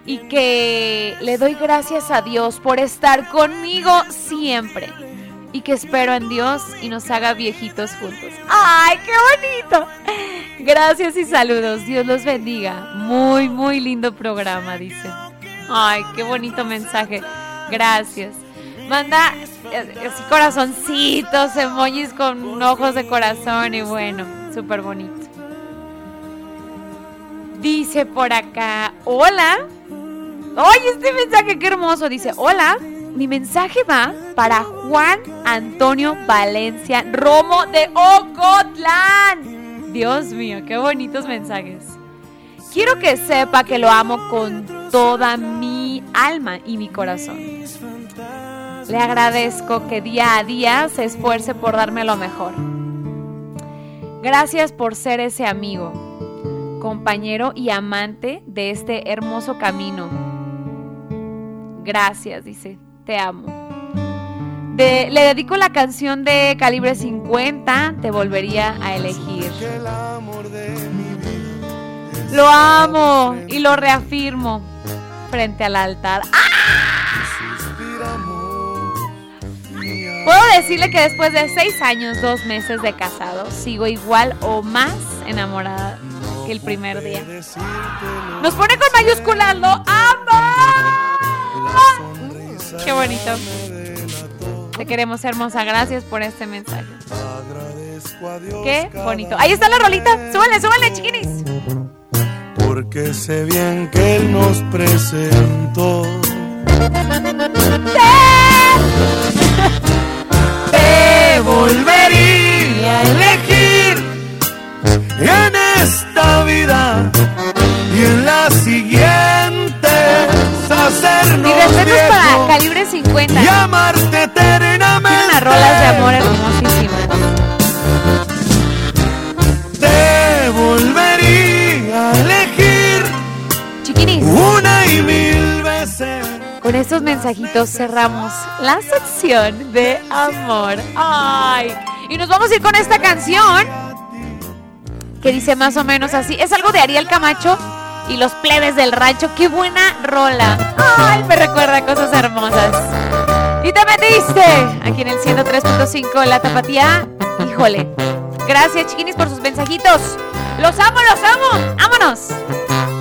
Speaker 5: y que le doy gracias a Dios por estar conmigo siempre. Y que espero en Dios y nos haga viejitos juntos. ¡Ay, qué bonito! Gracias y saludos. Dios los bendiga. Muy, muy lindo programa, dice. Ay, qué bonito mensaje. Gracias. Manda eh, así corazoncitos, emojis con ojos de corazón y bueno, súper bonito. Dice por acá, hola. Ay, este mensaje, qué hermoso. Dice, hola. Mi mensaje va para Juan Antonio Valencia Romo de Ocotlán. Dios mío, qué bonitos mensajes. Quiero que sepa que lo amo con toda mi
Speaker 24: alma y mi corazón. Le agradezco que día a día se esfuerce por darme lo mejor. Gracias por ser ese amigo, compañero y amante de este hermoso camino. Gracias, dice, te amo. le dedico la canción de calibre 50, te volvería a elegir. Lo amo y lo reafirmo frente al altar. Puedo decirle que después de seis años, dos meses de casado, sigo igual o más enamorada que el primer día. Nos pone con mayúsculas, lo amo. Qué bonito. Te queremos, hermosa. Gracias por este mensaje. Qué bonito. Ahí está la rolita. Súbale, súbale, chiquinis.
Speaker 25: Porque sé bien que él nos presentó.
Speaker 21: Te volvería a elegir en esta vida y en la siguiente hacernos
Speaker 24: Y respetos para calibre 50.
Speaker 21: y amarte eternamente.
Speaker 24: Tiene unas rolas de amor hermosísimas. Con estos mensajitos cerramos la sección de amor. Ay. Y nos vamos a ir con esta canción que dice más o menos así. Es algo de Ariel Camacho y los plebes del rancho. Qué buena rola. Ay, me recuerda cosas hermosas. Y te metiste aquí en el 103.5 La Tapatía. Híjole. Gracias, chiquinis, por sus mensajitos. Los amo, los amo. Vámonos.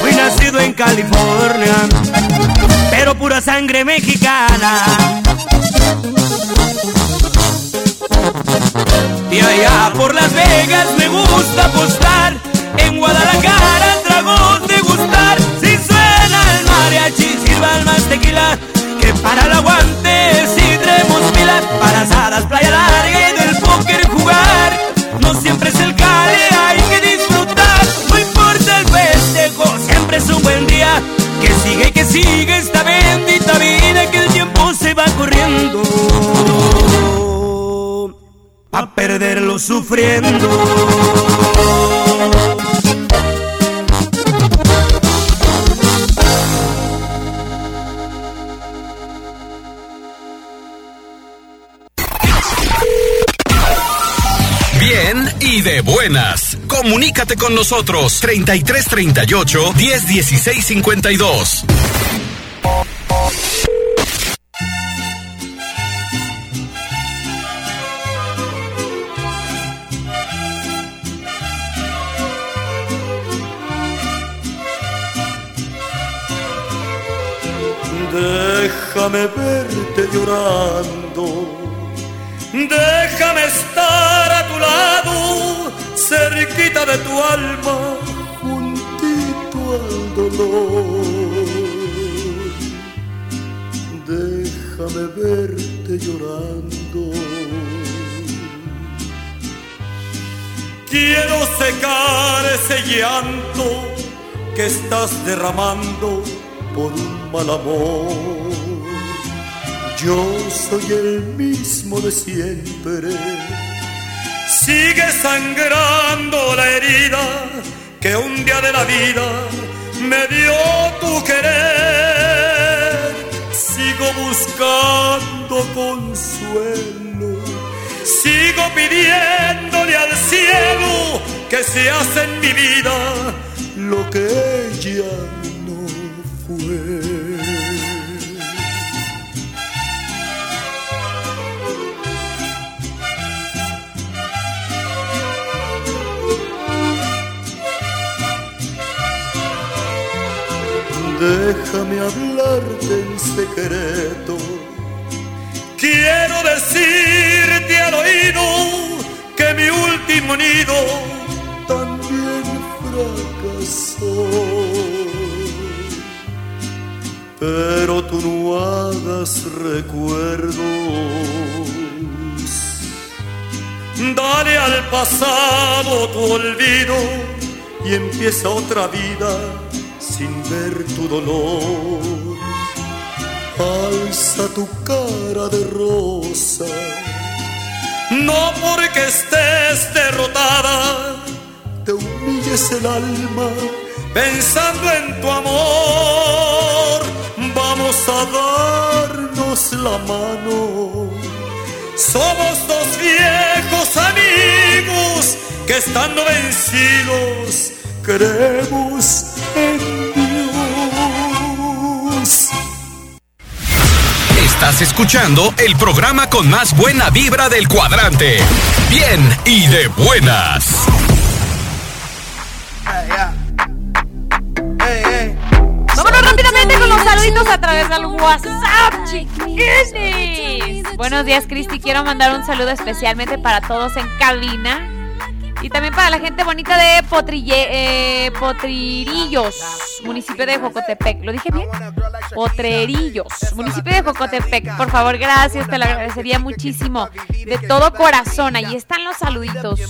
Speaker 1: Fui nacido en California, pero pura sangre mexicana. Y allá por Las Vegas me gusta apostar, en Guadalajara tragos de gustar. Si suena el mariachi, sirvan más tequila que para la guardia sufriendo.
Speaker 2: Bien y de buenas. Comunícate con nosotros
Speaker 25: 3338 101652. de tu alma juntito al dolor. Déjame verte llorando. Quiero secar ese llanto que estás derramando por un mal amor. Yo soy el mismo de siempre Sigue sangrando la herida que un día de la vida me dio tu querer. Sigo buscando consuelo, sigo pidiéndole al cielo que se hace en mi vida lo que ella no fue. déjame hablarte en secreto. Quiero decirte al oído que mi último nido también fracasó. Pero tú no hagas recuerdos. Dale al pasado tu olvido y empieza otra vida sin ver tu dolor. Alza tu cara de rosa, no porque estés derrotada, te humilles el alma pensando en tu amor. Vamos a darnos la mano. Somos dos viejos amigos que estando vencidos creemos en
Speaker 2: Estás escuchando el programa con más buena vibra del cuadrante. Bien y de buenas.
Speaker 5: Vámonos rápidamente con los saluditos a través del WhatsApp, chiquines. Buenos días, Cristi. Quiero mandar un saludo especialmente para todos en cabina. Y también para la gente bonita de Potrille, eh, Potririllos, municipio de Jocotepec. ¿Lo dije bien? Potrerillos, municipio de Jocotepec. Por favor, gracias, te lo agradecería muchísimo. De todo corazón, ahí están los saluditos.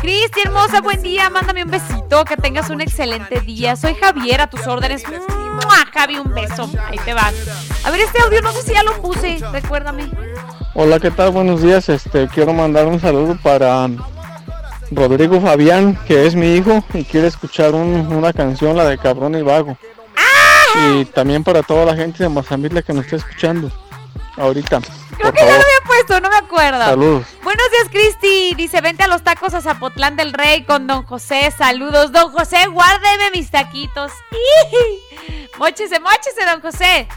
Speaker 5: Cristi, hermosa, buen día. Mándame un besito. Que tengas un excelente día. Soy Javier, a tus órdenes. ¡Mua! Javi, un beso. Ahí te van. A ver, este audio no sé si ya lo puse. Recuérdame.
Speaker 11: Hola, ¿qué tal? Buenos días. Este, quiero mandar un saludo para Rodrigo Fabián, que es mi hijo y quiere escuchar un- una canción, la de Cabrón y Vago. Y también para toda la gente de Mazambique que nos está escuchando ahorita.
Speaker 5: Creo que ya lo había puesto, no me acuerdo.
Speaker 11: Saludos.
Speaker 5: Buenos días, Cristi. Dice, vente a los tacos a Zapotlán del Rey con don José. Saludos. Don José, guárdeme mis taquitos. ¡Ih! Móchese, móchese, don José.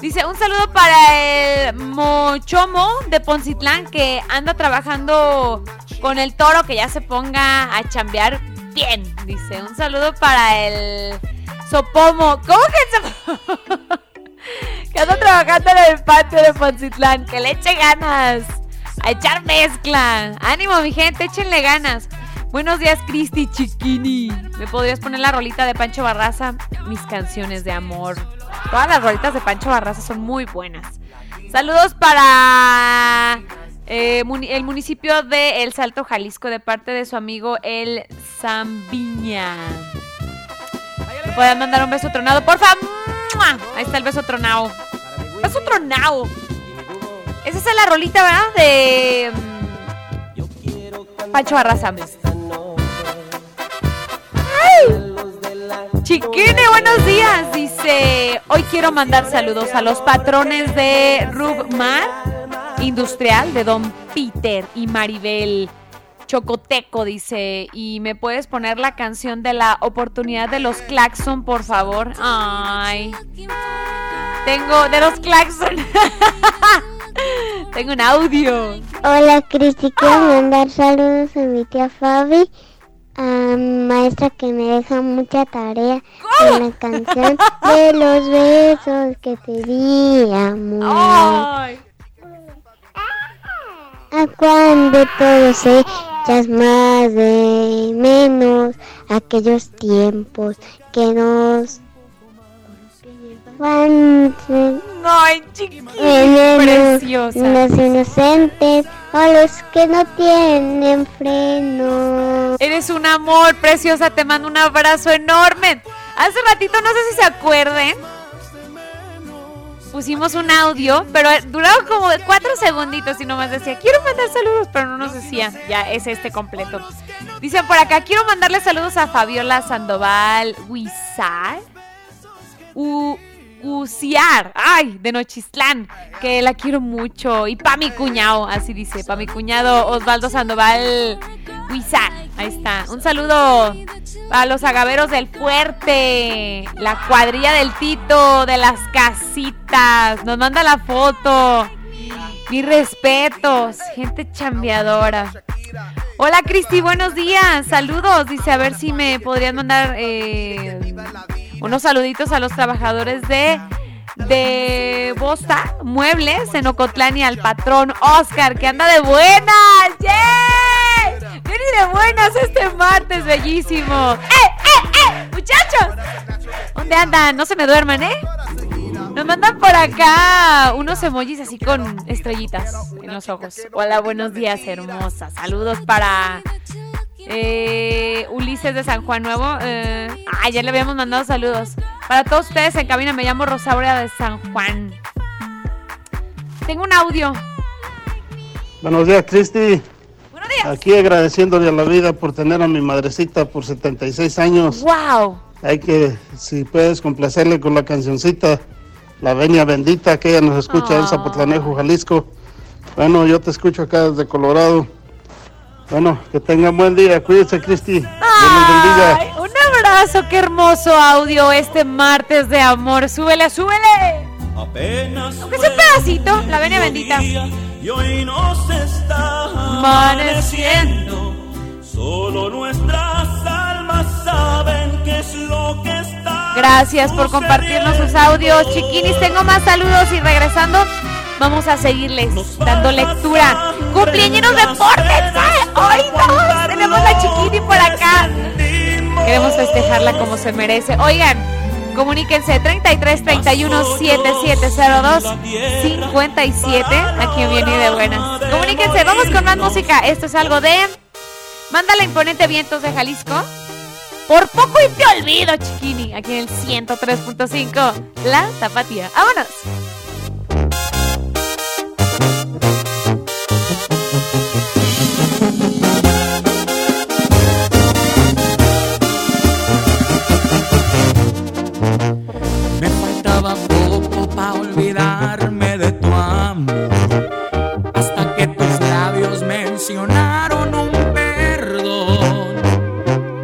Speaker 5: Dice, un saludo para el Mochomo de Poncitlán que anda trabajando con el toro que ya se ponga a chambear bien. Dice, un saludo para el Sopomo. ¿Cómo que el Sopomo? [laughs] que anda trabajando en el patio de Poncitlán. Que le eche ganas. A echar mezcla. Ánimo, mi gente, échenle ganas. Buenos días, Cristi Chiquini. ¿Me podrías poner la rolita de Pancho Barraza? Mis canciones de amor. Todas las rolitas de Pancho Barraza son muy buenas. Saludos para eh, el municipio de El Salto, Jalisco, de parte de su amigo El Zambiña. ¿Me pueden mandar un beso tronado? ¡Porfa! Ahí está el beso tronado. Beso tronado. Esa es la rolita, ¿verdad? De mm, Pancho Barraza. ¡Ay! Chiquine, buenos días. Dice, hoy quiero mandar saludos a los patrones de Rubmar Industrial de Don Peter y Maribel Chocoteco, dice. Y me puedes poner la canción de la oportunidad de los Claxon, por favor. Ay. Tengo de los Claxon. [laughs] Tengo un audio.
Speaker 10: Hola Cristi, quiero mandar saludos a mi tía Fabi, a mi maestra que me deja mucha tarea con la canción de los besos que te di, amor.
Speaker 5: Ay.
Speaker 10: A cuando todo se echas más de menos, aquellos tiempos que nos van
Speaker 5: Ay, preciosa.
Speaker 10: los inocentes o los que no tienen freno.
Speaker 5: Eres un amor, preciosa. Te mando un abrazo enorme. Hace ratito, no sé si se acuerden, pusimos un audio, pero duraba como cuatro segunditos y nomás decía, quiero mandar saludos, pero no nos decía. Ya es este completo. Dicen por acá, quiero mandarle saludos a Fabiola Sandoval Huizar. U Uciar, ay, de Nochistlán, que la quiero mucho. Y pa' mi cuñado, así dice, pa' mi cuñado Osvaldo Sandoval Huizar. Ahí está. Un saludo a los agaveros del fuerte, la cuadrilla del Tito, de las casitas. Nos manda la foto. Mis respetos, gente chambeadora. Hola Cristi, buenos días. Saludos. Dice, a ver si me podrían mandar eh, unos saluditos a los trabajadores de de Bosta Muebles en Ocotlán y al patrón Oscar, que anda de buenas. ¡Yay! Viene de buenas este martes, bellísimo. ¡Eh, eh, eh! ¡Muchachos! ¿Dónde andan? No se me duerman, ¿eh? Nos mandan por acá unos emojis así con estrellitas en los ojos. Hola, buenos días, hermosa. Saludos para eh, Ulises de San Juan Nuevo. Eh, ah, ya le habíamos mandado saludos. Para todos ustedes en cabina, me llamo Rosaura de San Juan. Tengo un audio.
Speaker 26: Buenos días, Cristi.
Speaker 5: Buenos días.
Speaker 26: Aquí agradeciéndole a la vida por tener a mi madrecita por 76 años.
Speaker 5: ¡Wow!
Speaker 26: Hay que, si puedes, complacerle con la cancioncita La Venia Bendita, que ella nos escucha en Zapotlanejo, Jalisco. Bueno, yo te escucho acá desde Colorado. Bueno, que tengan buen día. Cuídense, Cristi.
Speaker 5: Un abrazo, qué hermoso audio este martes de amor. Súbele, súbele.
Speaker 27: Apenas
Speaker 5: Aunque sea un pedacito, la venia bendita.
Speaker 27: y hoy nos está
Speaker 5: Amaneciendo.
Speaker 27: Solo nuestras almas saben qué es lo que está.
Speaker 5: Gracias por compartirnos sus audios, chiquinis. Tengo más saludos y regresando vamos a seguirles dando lectura. Cumpleaños de Portes. Hoy dos. Tenemos la chiquini por acá. Queremos festejarla como se merece. Oigan, comuníquense 33 31 7702 57. Aquí viene de buenas. Comuníquense, vamos con más música. Esto es algo de Manda la imponente Vientos de Jalisco. Por poco y te olvido, chiquini. Aquí en el 103.5. La Tapatía. ¡Vámonos!
Speaker 25: Olvidarme de tu amor. Hasta que tus labios mencionaron un perdón.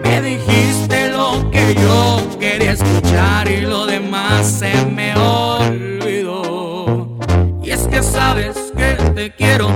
Speaker 25: Me dijiste lo que yo quería escuchar y lo demás se me olvidó. Y es que sabes que te quiero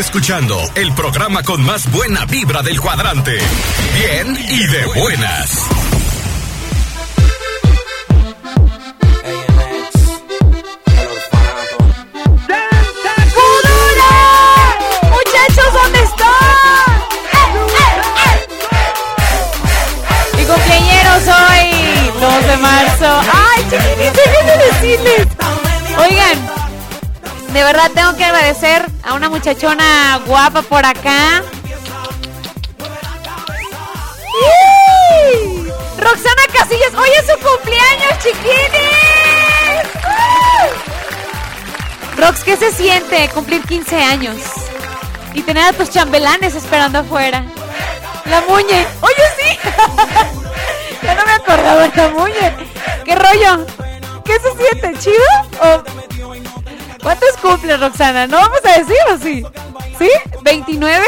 Speaker 2: escuchando el programa con más buena vibra del cuadrante. Bien y de buenas.
Speaker 5: ¡Muchachos, ¿dónde están? ¡Eh! Mi cumpleaños hoy, 2 de marzo. ¡Ay, chiquitito, qué decirles! Oigan, de verdad tengo que agradecer a una muchachona guapa por acá. ¡Sí! Roxana Casillas, hoy es su cumpleaños, chiquines. Rox, ¿qué se siente cumplir 15 años? Y tener a tus chambelanes esperando afuera. La muñe. Oye, sí. [laughs] ya no me acordaba de la muñe. ¿Qué rollo? ¿Qué se siente? ¿Chido? ¿O ¿Cuántos cumples, Roxana? ¿No vamos a decir o sí? ¿Sí? ¿29?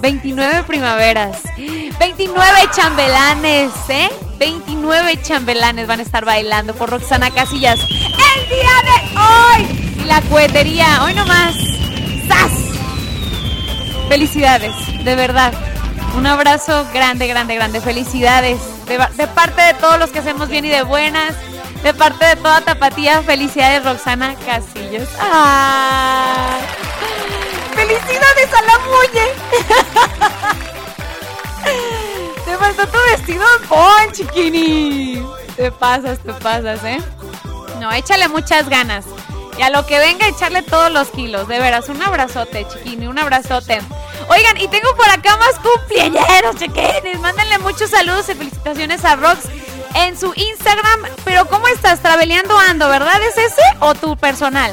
Speaker 5: 29 primaveras. 29 chambelanes, ¿eh? 29 chambelanes van a estar bailando por Roxana Casillas el día de hoy. Y la cuetería, hoy nomás. ¡Sas! Felicidades, de verdad. Un abrazo grande, grande, grande. Felicidades. De, de parte de todos los que hacemos bien y de buenas. De parte de toda Tapatía, felicidades Roxana Casillos. ¡Ay! ¡Felicidades a la muñe! Te faltó tu vestido en chiquini. Te pasas, te pasas, ¿eh? No, échale muchas ganas. Y a lo que venga, echarle todos los kilos. De veras, un abrazote, chiquini, un abrazote. Oigan, y tengo por acá más cumpleaños, chiquines. Mándenle muchos saludos y felicitaciones a Rox en su Instagram. Pero ¿cómo estás? Traveleando ando, ¿verdad? ¿Es ese o tu personal?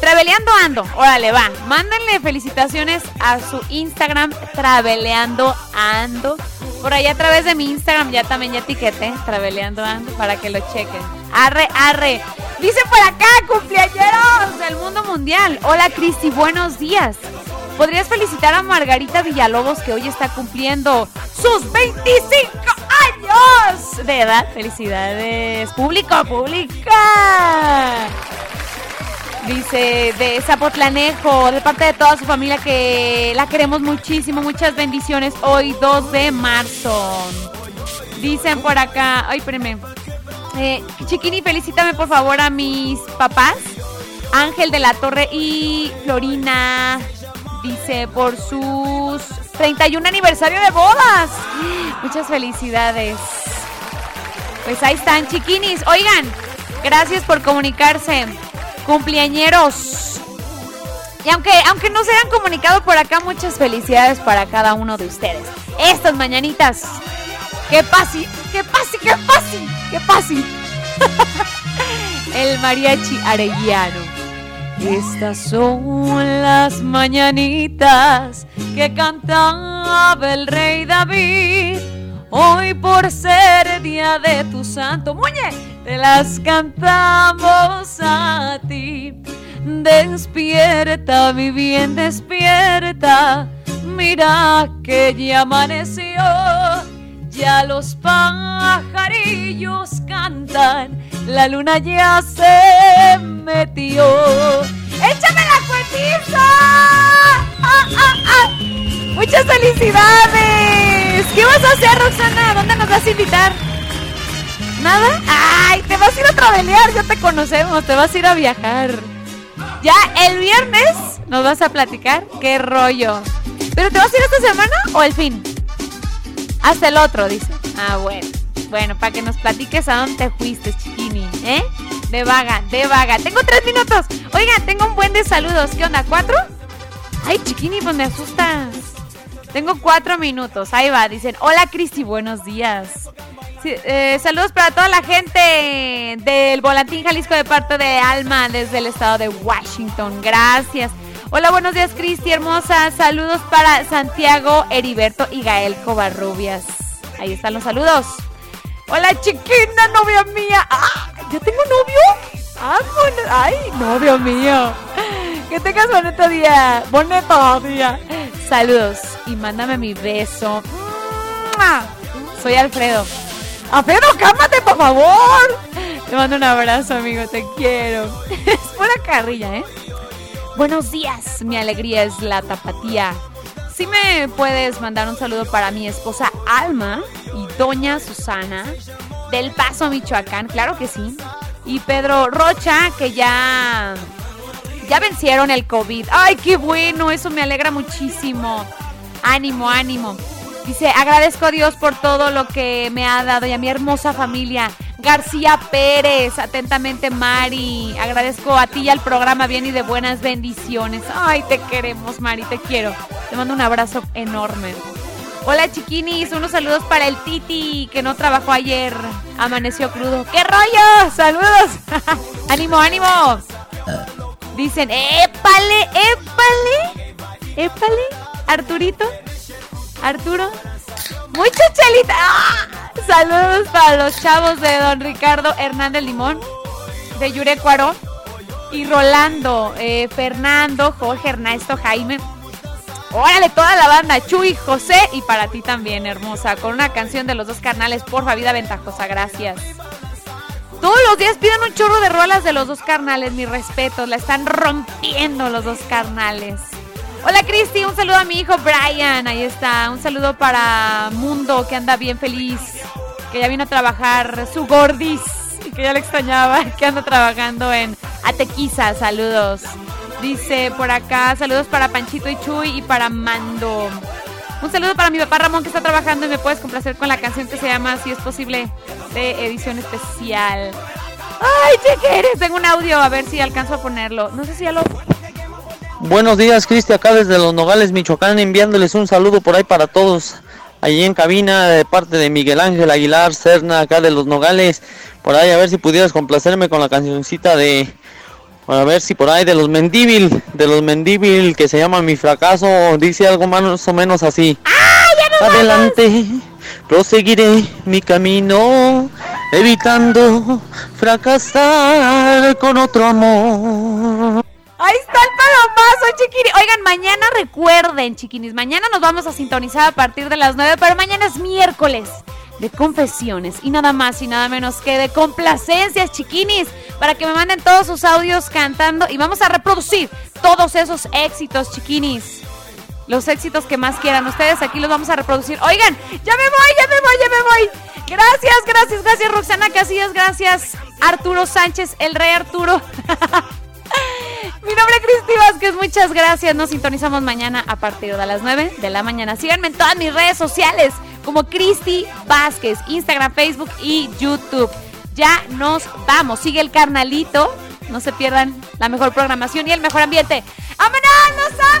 Speaker 5: Traveleando ando. Órale, va. Mándenle felicitaciones a su Instagram, Traveleando ando. Por ahí a través de mi Instagram ya también ya etiqueté, Traveleando ando, para que lo chequen. Arre, arre. Dice por acá, cumpleañeros del mundo mundial. Hola, Cristi, buenos días. ¿Podrías felicitar a Margarita Villalobos que hoy está cumpliendo sus 25 años de edad? Felicidades. Público, pública. Dice de Zapotlanejo, de parte de toda su familia que la queremos muchísimo. Muchas bendiciones hoy 2 de marzo. Dicen por acá, ay, espérenme. Eh, Chiquini, felicítame por favor a mis papás, Ángel de la Torre y Florina. Dice por sus 31 aniversario de bodas. Muchas felicidades. Pues ahí están, chiquinis. Oigan, gracias por comunicarse. Cumpleañeros. Y aunque, aunque no se hayan comunicado por acá, muchas felicidades para cada uno de ustedes. Estas mañanitas. ¡Qué pasi! ¡Qué pasi! ¡Qué pasi! ¡Qué pasi! [laughs] El mariachi arellano. Estas son las mañanitas que cantaba el rey David. Hoy por ser día de tu santo muñe, te las cantamos a ti. Despierta, mi bien, despierta. Mira que ya amaneció. Ya los pajarillos cantan, la luna ya se metió. ¡Échame la cuetiza! ¡Ah, ah, ah! ¡Muchas felicidades! ¿Qué vas a hacer, Roxana? ¿Dónde nos vas a invitar? ¿Nada? ¡Ay! Te vas a ir a travelear, ya te conocemos, te vas a ir a viajar. Ya el viernes nos vas a platicar qué rollo. ¿Pero te vas a ir esta semana o el fin? Hasta el otro, dice. Ah, bueno. Bueno, para que nos platiques a dónde te fuiste, chiquini, ¿eh? De vaga, de vaga. Tengo tres minutos. Oiga, tengo un buen de saludos. ¿Qué onda? ¿Cuatro? Ay, chiquini, pues me asustas. Tengo cuatro minutos. Ahí va. Dicen, hola Cristi, buenos días. Eh, saludos para toda la gente del Volantín Jalisco de parte de Alma desde el estado de Washington. Gracias. Hola, buenos días, Cristi, hermosa. Saludos para Santiago, Heriberto y Gael Covarrubias. Ahí están los saludos. Hola, chiquina, novia mía. ¡Ah! ¿Ya tengo novio? ¡Ah, ¡Ay, novio mío! Que tengas bonito día. Bonito día. Saludos y mándame mi beso. Soy Alfredo. Alfredo, cálmate, por favor. Te mando un abrazo, amigo. Te quiero. [laughs] Es pura carrilla, ¿eh? Buenos días, mi alegría es la tapatía. Si me puedes mandar un saludo para mi esposa Alma y doña Susana del Paso, Michoacán, claro que sí. Y Pedro Rocha, que ya, ya vencieron el COVID. ¡Ay, qué bueno! Eso me alegra muchísimo. Ánimo, ánimo. Dice, agradezco a Dios por todo lo que me ha dado y a mi hermosa familia. García Pérez, atentamente Mari. Agradezco a ti y al programa bien y de buenas bendiciones. Ay, te queremos, Mari, te quiero. Te mando un abrazo enorme. Hola chiquinis, unos saludos para el Titi que no trabajó ayer. Amaneció crudo. ¡Qué rollo! ¡Saludos! [laughs] ¡Ánimo, ánimo! Dicen, ¡épale, épale! ¡Épale! Arturito. Arturo. Mucha chelita. ¡Ah! Saludos para los chavos de don Ricardo Hernández Limón, de Yurecuaro. Y Rolando, eh, Fernando, Jorge, Ernesto, Jaime. Órale, toda la banda, Chuy, José y para ti también, hermosa, con una canción de los dos carnales, porfa, vida ventajosa, gracias. Todos los días piden un chorro de rolas de los dos carnales, mi respeto, la están rompiendo los dos carnales. Hola Cristi, un saludo a mi hijo Brian, ahí está, un saludo para Mundo, que anda bien feliz, que ya vino a trabajar su gordis, y que ya le extrañaba, [laughs] que anda trabajando en Atequiza, saludos. Dice por acá, saludos para Panchito y Chuy y para Mando. Un saludo para mi papá Ramón que está trabajando y me puedes complacer con la canción que se llama Si es posible de edición especial. Ay, chequeres, tengo un audio, a ver si alcanzo a ponerlo. No sé si ya lo...
Speaker 28: Buenos días, Cristi, acá desde Los Nogales, Michoacán, enviándoles un saludo por ahí para todos. Allí en cabina, de parte de Miguel Ángel Aguilar Cerna, acá de Los Nogales. Por ahí, a ver si pudieras complacerme con la cancioncita de a ver si por ahí de los Mendíbil, de los Mendíbil que se llama Mi fracaso, dice algo más o menos así. Adelante, proseguiré mi camino, evitando fracasar con otro amor.
Speaker 5: Ahí está chiquini. Oigan, mañana recuerden, chiquinis, mañana nos vamos a sintonizar a partir de las 9, pero mañana es miércoles de confesiones y nada más y nada menos que de complacencias, chiquinis, para que me manden todos sus audios cantando y vamos a reproducir todos esos éxitos, chiquinis. Los éxitos que más quieran ustedes, aquí los vamos a reproducir. Oigan, ya me voy, ya me voy, ya me voy. Gracias, gracias, gracias Roxana Casillas, gracias Arturo Sánchez, el rey Arturo. [laughs] Mi nombre es Cristi Vázquez, muchas gracias. Nos sintonizamos mañana a partir de las 9 de la mañana. Síganme en todas mis redes sociales como Cristi Vázquez, Instagram, Facebook y YouTube. Ya nos vamos. Sigue el carnalito. No se pierdan la mejor programación y el mejor ambiente. ¡Vámonos! ¡Nos ama!